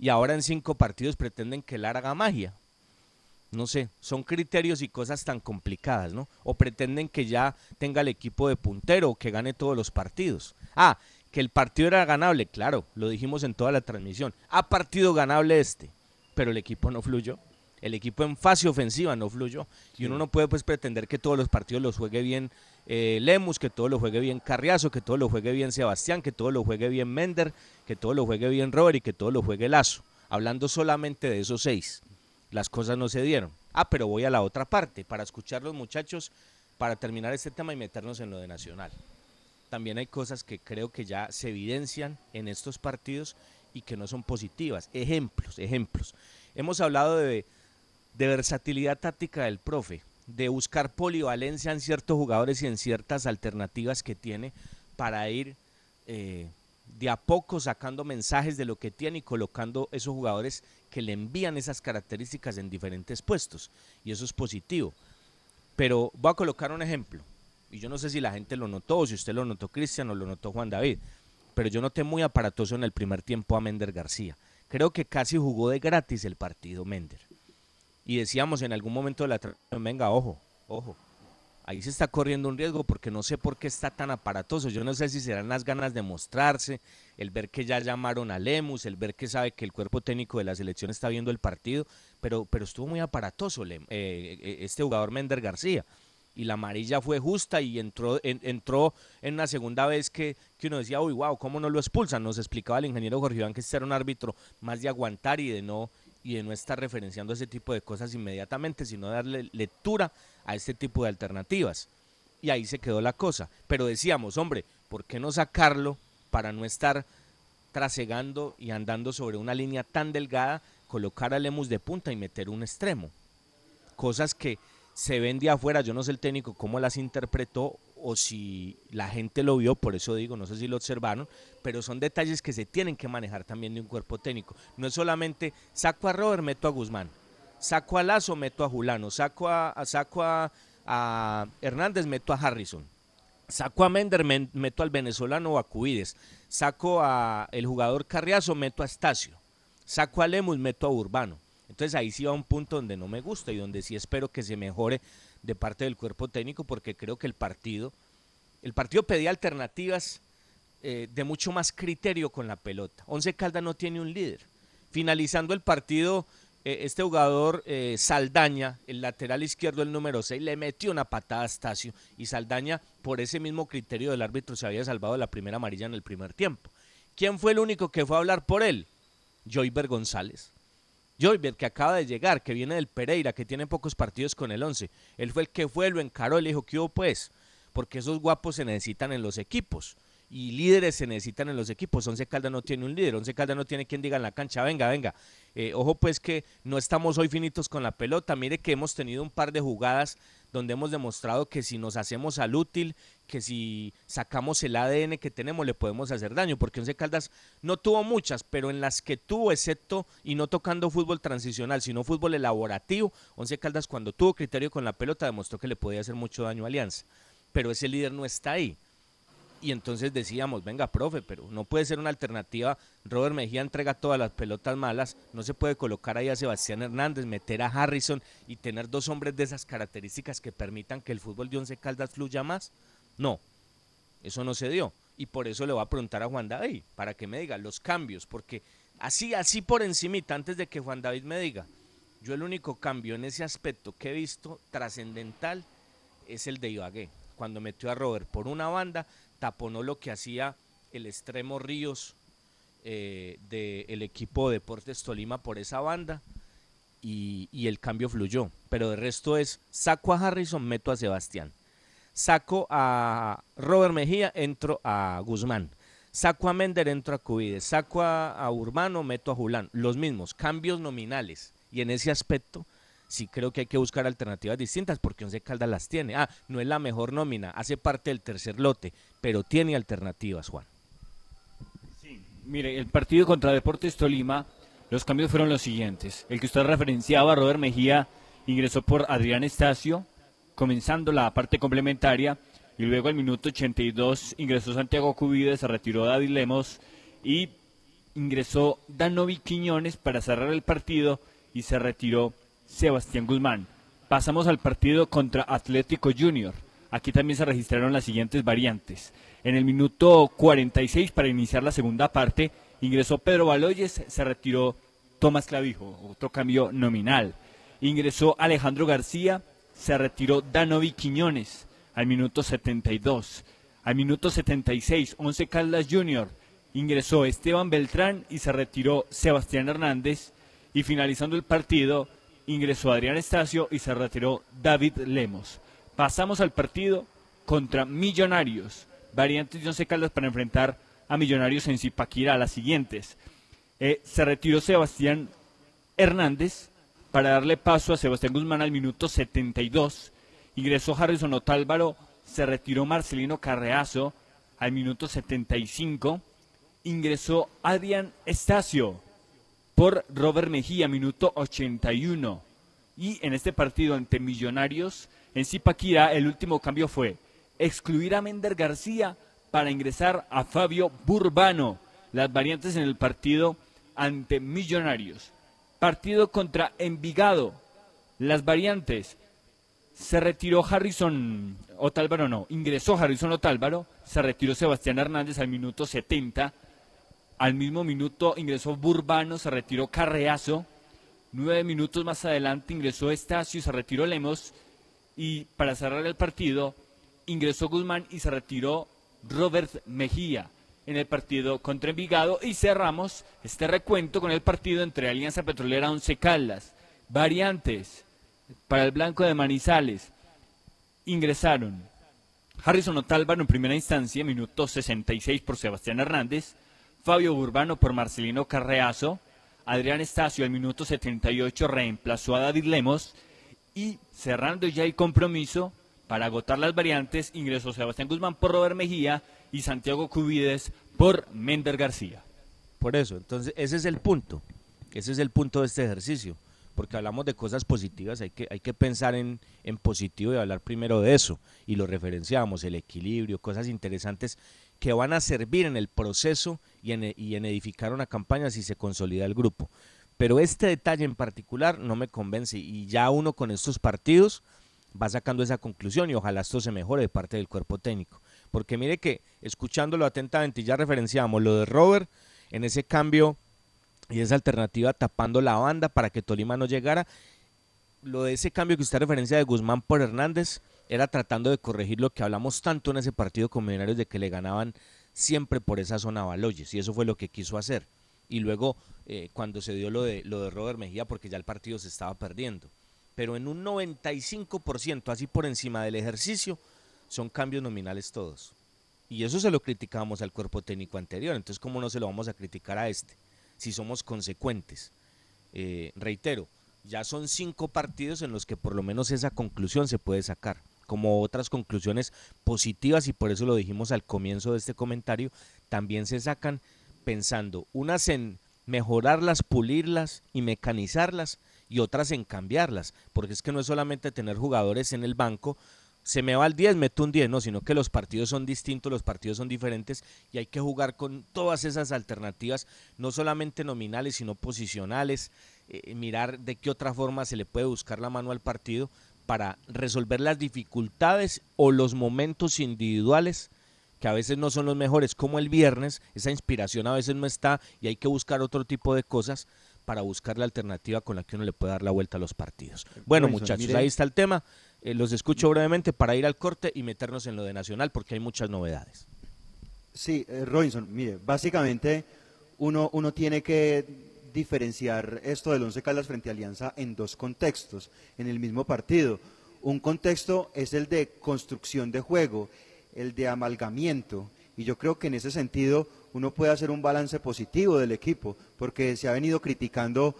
y ahora en cinco partidos pretenden que él haga magia. No sé, son criterios y cosas tan complicadas, ¿no? O pretenden que ya tenga el equipo de puntero o que gane todos los partidos. Ah, que el partido era ganable, claro, lo dijimos en toda la transmisión. Ha partido ganable este, pero el equipo no fluyó. El equipo en fase ofensiva no fluyó. Y uno no puede pues pretender que todos los partidos los juegue bien eh, Lemus, que todo lo juegue bien Carriazo, que todo lo juegue bien Sebastián, que todo lo juegue bien Mender, que todo lo juegue bien Robert y que todo lo juegue Lazo. Hablando solamente de esos seis. Las cosas no se dieron. Ah, pero voy a la otra parte para escuchar los muchachos, para terminar este tema y meternos en lo de Nacional. También hay cosas que creo que ya se evidencian en estos partidos y que no son positivas. Ejemplos, ejemplos. Hemos hablado de, de versatilidad táctica del profe, de buscar polivalencia en ciertos jugadores y en ciertas alternativas que tiene para ir eh, de a poco sacando mensajes de lo que tiene y colocando esos jugadores que le envían esas características en diferentes puestos. Y eso es positivo. Pero voy a colocar un ejemplo. Y yo no sé si la gente lo notó, o si usted lo notó Cristian o lo notó Juan David. Pero yo noté muy aparatoso en el primer tiempo a Mender García. Creo que casi jugó de gratis el partido Mender. Y decíamos en algún momento de la venga, ojo, ojo. Ahí se está corriendo un riesgo porque no sé por qué está tan aparatoso. Yo no sé si serán las ganas de mostrarse, el ver que ya llamaron a Lemus, el ver que sabe que el cuerpo técnico de la selección está viendo el partido, pero, pero estuvo muy aparatoso eh, eh, este jugador Mender García. Y la amarilla fue justa y entró en, entró en una segunda vez que, que uno decía, uy, wow, ¿cómo no lo expulsan? Nos explicaba el ingeniero Jorge Iván que este era un árbitro más de aguantar y de no y de no estar referenciando ese tipo de cosas inmediatamente, sino darle lectura a este tipo de alternativas. Y ahí se quedó la cosa. Pero decíamos, hombre, ¿por qué no sacarlo para no estar trasegando y andando sobre una línea tan delgada, colocar a Lemus de punta y meter un extremo? Cosas que se ven de afuera, yo no sé el técnico cómo las interpretó o si la gente lo vio, por eso digo, no sé si lo observaron, pero son detalles que se tienen que manejar también de un cuerpo técnico. No es solamente saco a Robert, meto a Guzmán, saco a Lazo, meto a Julano, saco a, saco a, Hernández, meto a Harrison. Saco a Mender, men- meto al venezolano o a Cuides. Saco a el jugador Carriazo, meto a Estacio. Saco a Lemus, meto a Urbano. Entonces ahí sí va un punto donde no me gusta y donde sí espero que se mejore de parte del cuerpo técnico porque creo que el partido, el partido pedía alternativas eh, de mucho más criterio con la pelota. Once Caldas no tiene un líder. Finalizando el partido, eh, este jugador eh, Saldaña, el lateral izquierdo, el número 6, le metió una patada a Estacio y Saldaña, por ese mismo criterio del árbitro, se había salvado la primera amarilla en el primer tiempo. ¿Quién fue el único que fue a hablar por él? Joyber González. Joyber, que acaba de llegar, que viene del Pereira, que tiene pocos partidos con el 11. Él fue el que fue, lo encaró le dijo, ¿qué hubo pues? Porque esos guapos se necesitan en los equipos. Y líderes se necesitan en los equipos. Once Caldas no tiene un líder. Once Caldas no tiene quien diga en la cancha, venga, venga. Eh, ojo pues que no estamos hoy finitos con la pelota. Mire que hemos tenido un par de jugadas donde hemos demostrado que si nos hacemos al útil, que si sacamos el ADN que tenemos le podemos hacer daño, porque Once Caldas no tuvo muchas, pero en las que tuvo, excepto y no tocando fútbol transicional, sino fútbol elaborativo, Once Caldas cuando tuvo criterio con la pelota demostró que le podía hacer mucho daño a Alianza, pero ese líder no está ahí. Y entonces decíamos, venga, profe, pero no puede ser una alternativa. Robert Mejía entrega todas las pelotas malas. No se puede colocar ahí a Sebastián Hernández, meter a Harrison y tener dos hombres de esas características que permitan que el fútbol de Once Caldas fluya más. No, eso no se dio. Y por eso le voy a preguntar a Juan David, para que me diga los cambios, porque Así, así por encimita, antes de que Juan David me diga. Yo el único cambio en ese aspecto que he visto trascendental es el de Ibagué. Cuando metió a Robert por una banda, taponó lo que hacía el extremo Ríos eh, del equipo Deportes Tolima por esa banda y, y el cambio fluyó. Pero de resto es, saco a Harrison, meto a Sebastián. Saco a Robert Mejía, entro a Guzmán. Saco a Mender, entro a Cubides. Saco a, a Urbano, meto a Julán. Los mismos, cambios nominales. Y en ese aspecto, sí creo que hay que buscar alternativas distintas porque Once Caldas las tiene. Ah, no es la mejor nómina, hace parte del tercer lote, pero tiene alternativas, Juan. Mire, el partido contra Deportes Tolima, los cambios fueron los siguientes. El que usted referenciaba, Robert Mejía, ingresó por Adrián Estacio, comenzando la parte complementaria, y luego al minuto 82 ingresó Santiago Cubide, se retiró David Lemos y ingresó Danovi Quiñones para cerrar el partido y se retiró Sebastián Guzmán. Pasamos al partido contra Atlético Junior. Aquí también se registraron las siguientes variantes. En el minuto 46 para iniciar la segunda parte ingresó Pedro Baloyes, se retiró Tomás Clavijo, otro cambio nominal. Ingresó Alejandro García, se retiró Danovi Quiñones al minuto 72. Al minuto 76, Once Caldas Junior, ingresó Esteban Beltrán y se retiró Sebastián Hernández. Y finalizando el partido, ingresó Adrián Estacio y se retiró David Lemos. Pasamos al partido contra Millonarios. Variantes de Once Caldas para enfrentar a Millonarios en Zipaquirá, las siguientes. Eh, se retiró Sebastián Hernández para darle paso a Sebastián Guzmán al minuto 72. Ingresó Harrison Otálvaro, se retiró Marcelino Carreazo al minuto 75. Ingresó Adrián Estacio por Robert Mejía, minuto 81. Y en este partido ante Millonarios, en Zipaquirá, el último cambio fue excluir a Mender García para ingresar a Fabio Burbano. Las variantes en el partido ante Millonarios. Partido contra Envigado. Las variantes. Se retiró Harrison Otálvaro, no, ingresó Harrison Otálvaro, se retiró Sebastián Hernández al minuto 70. Al mismo minuto ingresó Burbano, se retiró Carreazo. Nueve minutos más adelante ingresó Estacio se retiró Lemos. Y para cerrar el partido, ingresó Guzmán y se retiró Robert Mejía en el partido contra Envigado. Y cerramos este recuento con el partido entre Alianza Petrolera Once Caldas. Variantes para el Blanco de Manizales. Ingresaron Harrison Otálvaro en primera instancia, minuto 66 por Sebastián Hernández. Fabio Urbano por Marcelino Carreazo. Adrián Estacio al minuto 78 reemplazó a David Lemos. Y cerrando ya el compromiso, para agotar las variantes, ingresó Sebastián Guzmán por Robert Mejía y Santiago Cubides por Mender García. Por eso, entonces ese es el punto. Ese es el punto de este ejercicio. Porque hablamos de cosas positivas, hay que, hay que pensar en, en positivo y hablar primero de eso. Y lo referenciamos, el equilibrio, cosas interesantes que van a servir en el proceso y en, y en edificar una campaña si se consolida el grupo. Pero este detalle en particular no me convence y ya uno con estos partidos va sacando esa conclusión y ojalá esto se mejore de parte del cuerpo técnico. Porque mire que escuchándolo atentamente, ya referenciamos lo de Robert en ese cambio y esa alternativa tapando la banda para que Tolima no llegara. Lo de ese cambio que usted referencia de Guzmán por Hernández era tratando de corregir lo que hablamos tanto en ese partido con Millonarios de que le ganaban siempre por esa zona Baloyes y eso fue lo que quiso hacer. Y luego eh, cuando se dio lo de, lo de Robert Mejía porque ya el partido se estaba perdiendo. Pero en un 95%, así por encima del ejercicio, son cambios nominales todos. Y eso se lo criticamos al cuerpo técnico anterior, entonces ¿cómo no se lo vamos a criticar a este? Si somos consecuentes. Eh, reitero, ya son cinco partidos en los que por lo menos esa conclusión se puede sacar, como otras conclusiones positivas y por eso lo dijimos al comienzo de este comentario, también se sacan pensando unas en mejorarlas, pulirlas y mecanizarlas y otras en cambiarlas, porque es que no es solamente tener jugadores en el banco, se me va al 10, meto un 10, no, sino que los partidos son distintos, los partidos son diferentes y hay que jugar con todas esas alternativas, no solamente nominales, sino posicionales, eh, mirar de qué otra forma se le puede buscar la mano al partido para resolver las dificultades o los momentos individuales que a veces no son los mejores, como el viernes, esa inspiración a veces no está y hay que buscar otro tipo de cosas para buscar la alternativa con la que uno le puede dar la vuelta a los partidos. Bueno, muchachos, mire- ahí está el tema. Eh, los escucho brevemente para ir al corte y meternos en lo de Nacional porque hay muchas novedades. Sí, eh, Robinson, mire, básicamente uno, uno tiene que diferenciar esto del Once Caldas frente a Alianza en dos contextos, en el mismo partido. Un contexto es el de construcción de juego, el de amalgamiento, y yo creo que en ese sentido uno puede hacer un balance positivo del equipo, porque se ha venido criticando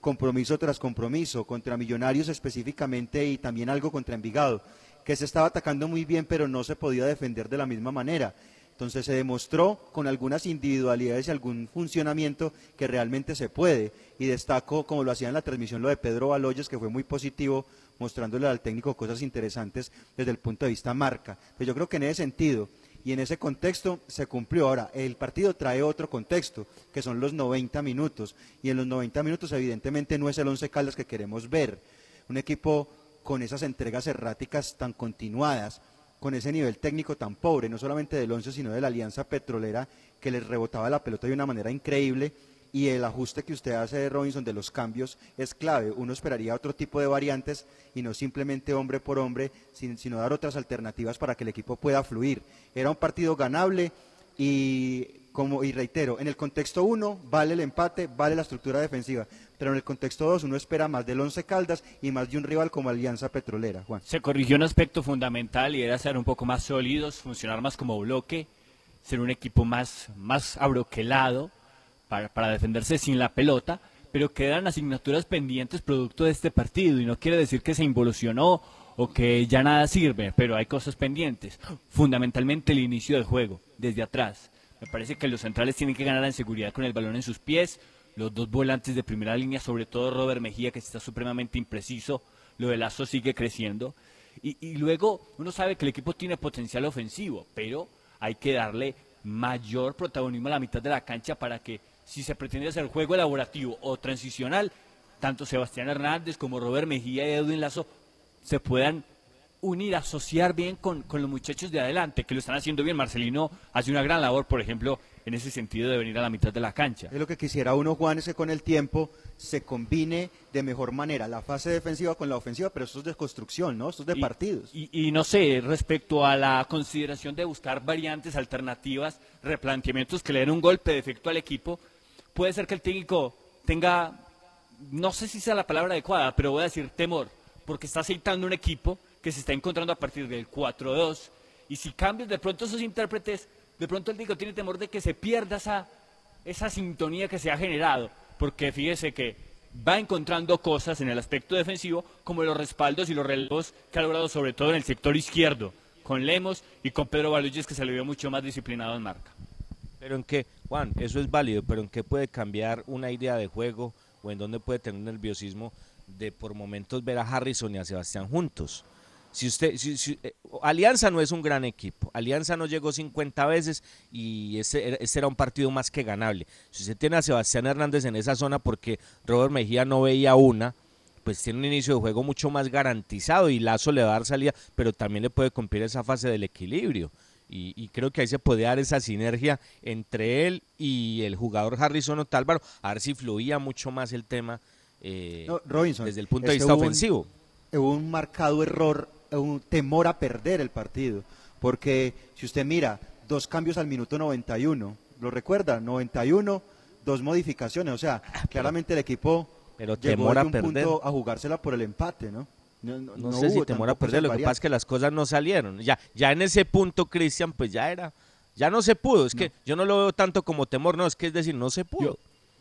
compromiso tras compromiso, contra Millonarios específicamente y también algo contra Envigado, que se estaba atacando muy bien pero no se podía defender de la misma manera. Entonces se demostró con algunas individualidades y algún funcionamiento que realmente se puede. Y destaco, como lo hacía en la transmisión, lo de Pedro Baloyes, que fue muy positivo, mostrándole al técnico cosas interesantes desde el punto de vista marca. Pero yo creo que en ese sentido y en ese contexto se cumplió. Ahora, el partido trae otro contexto, que son los 90 minutos. Y en los 90 minutos, evidentemente, no es el 11 Caldas que queremos ver. Un equipo con esas entregas erráticas tan continuadas, con ese nivel técnico tan pobre, no solamente del 11, sino de la Alianza Petrolera, que les rebotaba la pelota de una manera increíble. Y el ajuste que usted hace, Robinson, de los cambios es clave. Uno esperaría otro tipo de variantes y no simplemente hombre por hombre, sin- sino dar otras alternativas para que el equipo pueda fluir. Era un partido ganable y, como, y reitero, en el contexto 1 vale el empate, vale la estructura defensiva, pero en el contexto 2 uno espera más del 11 Caldas y más de un rival como Alianza Petrolera. Juan. Se corrigió un aspecto fundamental y era ser un poco más sólidos, funcionar más como bloque, ser un equipo más, más abroquelado para, para defenderse sin la pelota, pero quedan asignaturas pendientes producto de este partido y no quiere decir que se involucionó o que ya nada sirve, pero hay cosas pendientes. Fundamentalmente el inicio del juego, desde atrás. Me parece que los centrales tienen que ganar en seguridad con el balón en sus pies, los dos volantes de primera línea, sobre todo Robert Mejía, que está supremamente impreciso, lo de Lazo sigue creciendo. Y, y luego uno sabe que el equipo tiene potencial ofensivo, pero hay que darle mayor protagonismo a la mitad de la cancha para que si se pretende hacer juego elaborativo o transicional, tanto Sebastián Hernández como Robert Mejía y Edwin Lazo se puedan unir, asociar bien con, con los muchachos de adelante, que lo están haciendo bien. Marcelino hace una gran labor, por ejemplo, en ese sentido de venir a la mitad de la cancha. Es lo que quisiera uno, Juan, es que con el tiempo se combine de mejor manera la fase defensiva con la ofensiva, pero esto es de construcción, ¿no? Esto es de Y- partidos. Y, y no sé, respecto a la consideración de buscar variantes alternativas, replanteamientos que le den un golpe de efecto al equipo, puede ser que el técnico tenga, no sé si sea la palabra adecuada, pero voy a decir temor, porque está aceitando un equipo que se está encontrando a partir del 4-2. Y si cambias de pronto esos intérpretes, de pronto el técnico tiene temor de que se pierda esa, esa sintonía que se ha generado, porque fíjese que va encontrando cosas en el aspecto defensivo, como los respaldos y los relevos que ha logrado sobre todo en el sector izquierdo, con Lemos y con Pedro Baluyes que se le vio mucho más disciplinado en marca. Pero en qué, Juan, eso es válido, pero en qué puede cambiar una idea de juego o en dónde puede tener nerviosismo de por momentos ver a Harrison y a Sebastián juntos. Si usted, si- si- eh, Alianza no es un gran equipo, Alianza no llegó 50 veces y ese, ese era un partido más que ganable. Si usted tiene a Sebastián Hernández en esa zona porque Robert Mejía no veía una, pues tiene un inicio de juego mucho más garantizado y Lazo le va a dar salida, pero también le puede cumplir esa fase del equilibrio. Y, y creo que ahí se puede dar esa sinergia entre él y el jugador Harrison Otálvaro, a ver si fluía mucho más el tema eh, No, Robinson, desde el punto de es que vista hubo un- ofensivo. hubo un marcado error, un temor a perder el partido. Porque si usted mira, dos cambios al minuto 91, ¿lo recuerda? 91, dos modificaciones. O sea, claramente el equipo Pero llegó temor a un perder. punto a jugársela por el empate, ¿no? No, no- No, no sé si temor a perder, lo que pasa es que las cosas no salieron. Ya, ya en ese punto, Cristian, pues ya era, ya no se pudo. Es que yo no lo veo tanto como temor, no, es que es decir, no se pudo.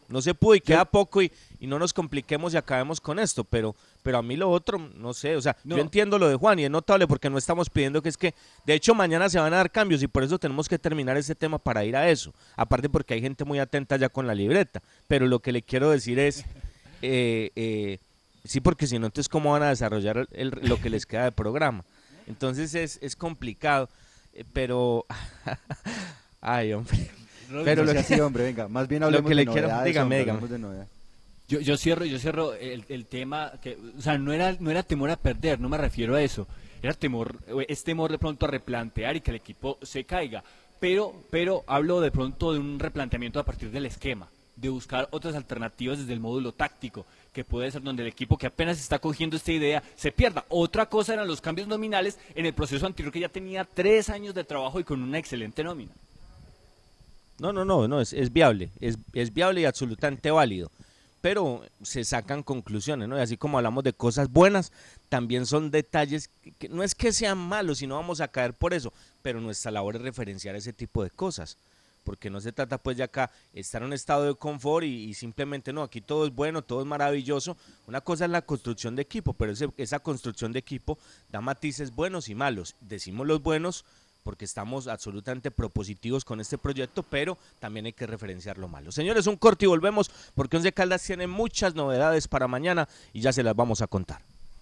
no se pudo y queda poco y, y no nos compliquemos y acabemos con esto, pero, pero a mí lo otro, no sé, o sea, No. yo entiendo lo de Juan y es notable porque no estamos pidiendo que es que, de hecho mañana se van a dar cambios y por eso tenemos que terminar ese tema para ir a eso, aparte porque hay gente muy atenta ya con la libreta, pero lo que le quiero decir es, eh, eh, sí, porque si no, entonces cómo van a desarrollar el- el- lo que les queda de programa. Entonces es, es complicado, eh, pero, ay hombre. Pero lo que sí, hombre, venga, más bien hablemos lo que de le quiero, dígame, dígame. de. Yo, yo cierro, yo cierro el, el tema que, o sea, no era, no era temor a perder, no me refiero a eso. era temor, es temor de pronto a replantear y que el equipo se caiga. Pero, pero hablo de pronto de un replanteamiento a partir del esquema, de buscar otras alternativas desde el módulo táctico, que puede ser donde el equipo que apenas está cogiendo esta idea se pierda. Otra cosa eran los cambios nominales en el proceso anterior que ya tenía tres años de trabajo y con una excelente nómina. No, no, no, no, es, es viable, es, es viable y absolutamente válido. Pero se sacan conclusiones, ¿no? Y así como hablamos de cosas buenas, también son detalles que, que no es que sean malos, sino vamos a caer por eso, pero nuestra labor es referenciar ese tipo de cosas. Porque no se trata pues de acá estar en un estado de confort y, simplemente no, aquí todo es bueno, todo es maravilloso. Una cosa es la construcción de equipo, pero esa construcción de equipo da matices buenos y malos. Decimos los buenos porque estamos absolutamente propositivos con este proyecto, pero también hay que referenciar lo malo. Señores, un corte y volvemos porque Once Caldas tiene muchas novedades para mañana y ya se las vamos a contar.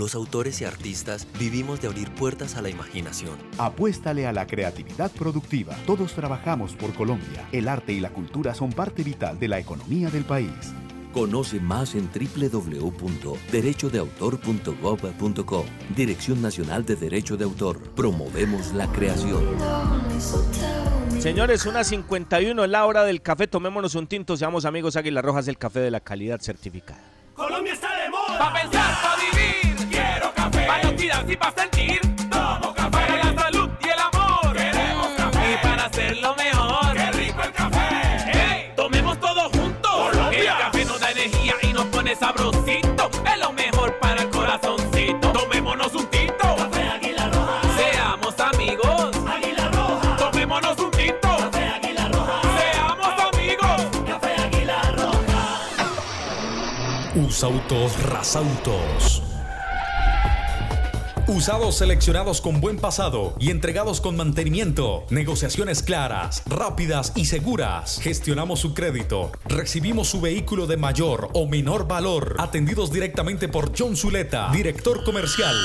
Los autores y artistas vivimos de abrir puertas a la imaginación. Apuéstale a la creatividad productiva. Todos trabajamos por Colombia. El arte y la cultura son parte vital de la economía del país. Conoce más en www.derechodeautor.gov.co. Dirección Nacional de Derecho de Autor. Promovemos la creación. Señores, una 51 es la hora del café. Tomémonos un tinto, seamos amigos Águilas Rojas, el café de la calidad certificada. Colombia está de moda. Pa' pensar, pa' y pa' sentir. Tomo café. Para la salud y el amor. Queremos café. Y para hacerlo mejor. Qué rico el café. Hey, tomemos todos juntos. Colombia. El café nos da energía y nos pone sabrosito. Es lo mejor para el corazoncito. Tomémonos un tinto. Café Águila Roja. Seamos amigos. Águila Roja. Tomémonos un tinto. Café Águila Roja. Seamos amigos. Café Águila Roja. Usautos Rasautos. Usados seleccionados con buen pasado y entregados con mantenimiento. Negociaciones claras, rápidas y seguras. Gestionamos su crédito. Recibimos su vehículo de mayor o menor valor. Atendidos directamente por John Zuleta, director comercial.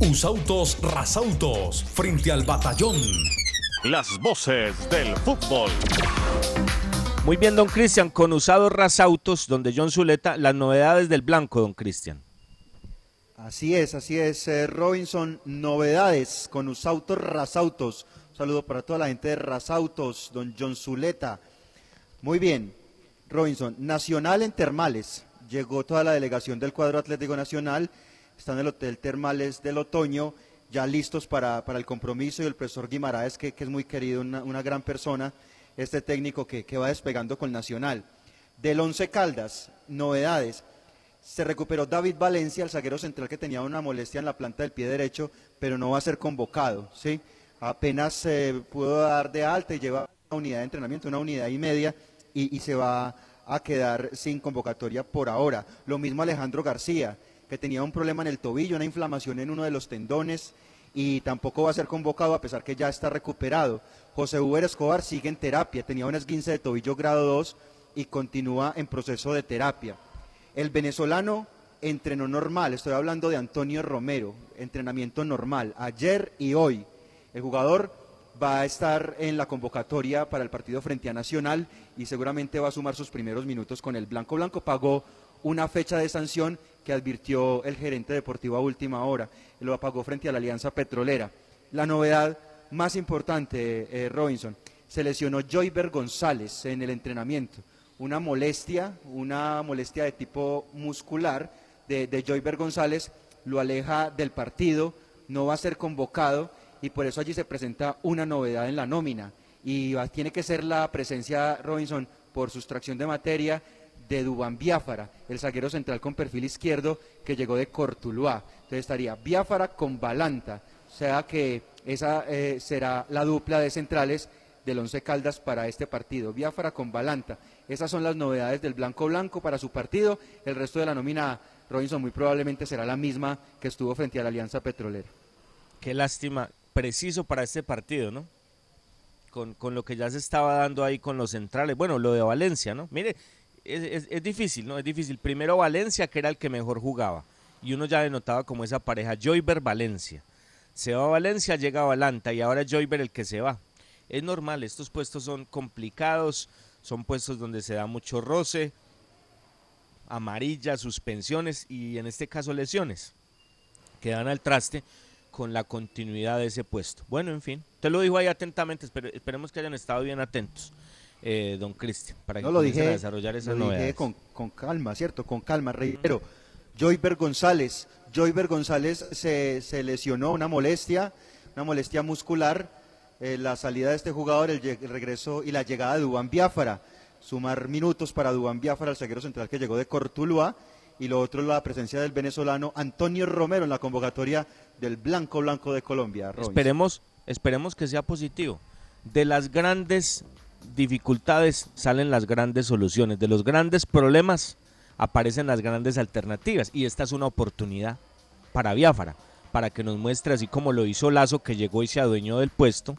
Usautos Rasautos, frente al batallón. Las voces del fútbol. Muy bien, don Cristian, con usados rasautos, donde John Zuleta, las novedades del blanco, don Cristian. Así es, así es, eh, Robinson, novedades con Usautos Rasautos. Un saludo para toda la gente de Rasautos, don John Zuleta. Muy bien, Robinson, Nacional en Termales. Llegó toda la delegación del cuadro Atlético Nacional, están en el Hotel Termales del Otoño, ya listos para, para el compromiso y el profesor Guimaraes, que, que es muy querido, una, una gran persona, este técnico que, que va despegando con Nacional. Del Once Caldas, novedades. Se recuperó David Valencia, el zaguero central que tenía una molestia en la planta del pie derecho, pero no va a ser convocado, ¿sí? Apenas se pudo dar de alta y lleva una unidad de entrenamiento, una unidad y media, y, se va a quedar sin convocatoria por ahora. Lo mismo Alejandro García, que tenía un problema en el tobillo, una inflamación en uno de los tendones, y tampoco va a ser convocado a pesar que ya está recuperado. José Uber Escobar sigue en terapia, tenía un esguince de tobillo grado 2 y continúa en proceso de terapia. El venezolano entrenó normal, estoy hablando de Antonio Romero, entrenamiento normal, ayer y hoy. El jugador va a estar en la convocatoria para el partido frente a Nacional y seguramente va a sumar sus primeros minutos con el Blanco Blanco. Pagó una fecha de sanción que advirtió el gerente deportivo a última hora. Lo pagó frente a la Alianza Petrolera. La novedad más importante, eh, Robinson, se lesionó Joyber González en el entrenamiento. Una molestia, una molestia de tipo muscular de, de Joyber González lo aleja del partido, no va a ser convocado y por eso allí se presenta una novedad en la nómina. Y tiene que ser la presencia, Robinson, por sustracción de materia, de Dubán Biafara, el zaguero central con perfil izquierdo que llegó de Cortuluá. Entonces estaría Biafara con Balanta, o sea que esa eh, será la dupla de centrales del Once Caldas para este partido. Biafara con Balanta. Esas son las novedades del Blanco Blanco para su partido. El resto de la nómina, Robinson, muy probablemente será la misma que estuvo frente a la Alianza Petrolera. Qué lástima, preciso para este partido, ¿no? con, con lo que ya se estaba dando ahí con los centrales. Bueno, lo de Valencia, ¿no? Mire, es, es- difícil, ¿no? Es difícil. Primero Valencia, que era el que mejor jugaba. Y uno ya denotaba como esa pareja, Joyver-Valencia. Se va a Valencia, llega a Valanta y ahora Joyver el que se va. Es normal, estos puestos son complicados, son puestos donde se da mucho roce, amarillas, suspensiones y en este caso lesiones que dan al traste con la continuidad de ese puesto. Bueno, en fin, te lo digo ahí atentamente, espere- esperemos que hayan estado bien atentos, eh, don Cristian, para que No lo dije, a desarrollar esas lo dije con, con calma, ¿cierto? Con calma, reitero. Joyber González, Joyber González se, se lesionó, una molestia, una molestia muscular. Eh, la salida de este jugador, el, regreso y la llegada de Dubán Biafara. Sumar minutos para Dubán Biafara, el zaguero central que llegó de Cortuluá. Y lo otro, la presencia del venezolano Antonio Romero en la convocatoria del Blanco Blanco de Colombia. Esperemos, esperemos que sea positivo. De las grandes dificultades salen las grandes soluciones. De los grandes problemas aparecen las grandes alternativas. Y esta es una oportunidad para Biafara, para que nos muestre, así como lo hizo Lazo, que llegó y se adueñó del puesto.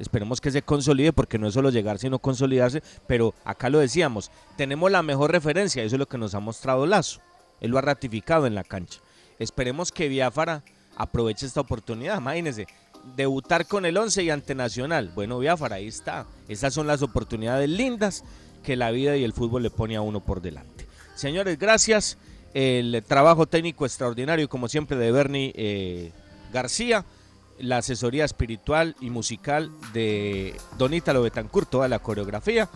Esperemos que se consolide, porque no es solo llegar, sino consolidarse. Pero acá lo decíamos, tenemos la mejor referencia, eso es lo que nos ha mostrado Lazo. Él lo ha ratificado en la cancha. Esperemos que Biafara aproveche esta oportunidad. Imagínense, debutar con el 11 y ante Nacional. Bueno, Biafara, ahí está. Esas son las oportunidades lindas que la vida y el fútbol le pone a uno por delante. Señores, gracias. El trabajo técnico extraordinario, como siempre, de Bernie eh, García. La asesoría espiritual y musical de Don Ítalo Betancourt, toda la coreografía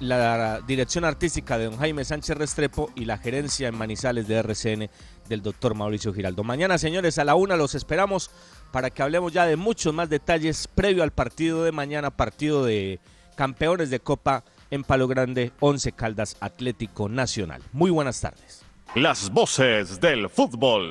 la dirección artística de don Jaime Sánchez Restrepo y la gerencia en Manizales de RCN del doctor Mauricio Giraldo. Mañana, señores, a la una los esperamos para que hablemos ya de muchos más detalles previo al partido de mañana, partido de campeones de Copa en Palo Grande, 11 Caldas Atlético Nacional. Muy buenas tardes. Las voces del fútbol.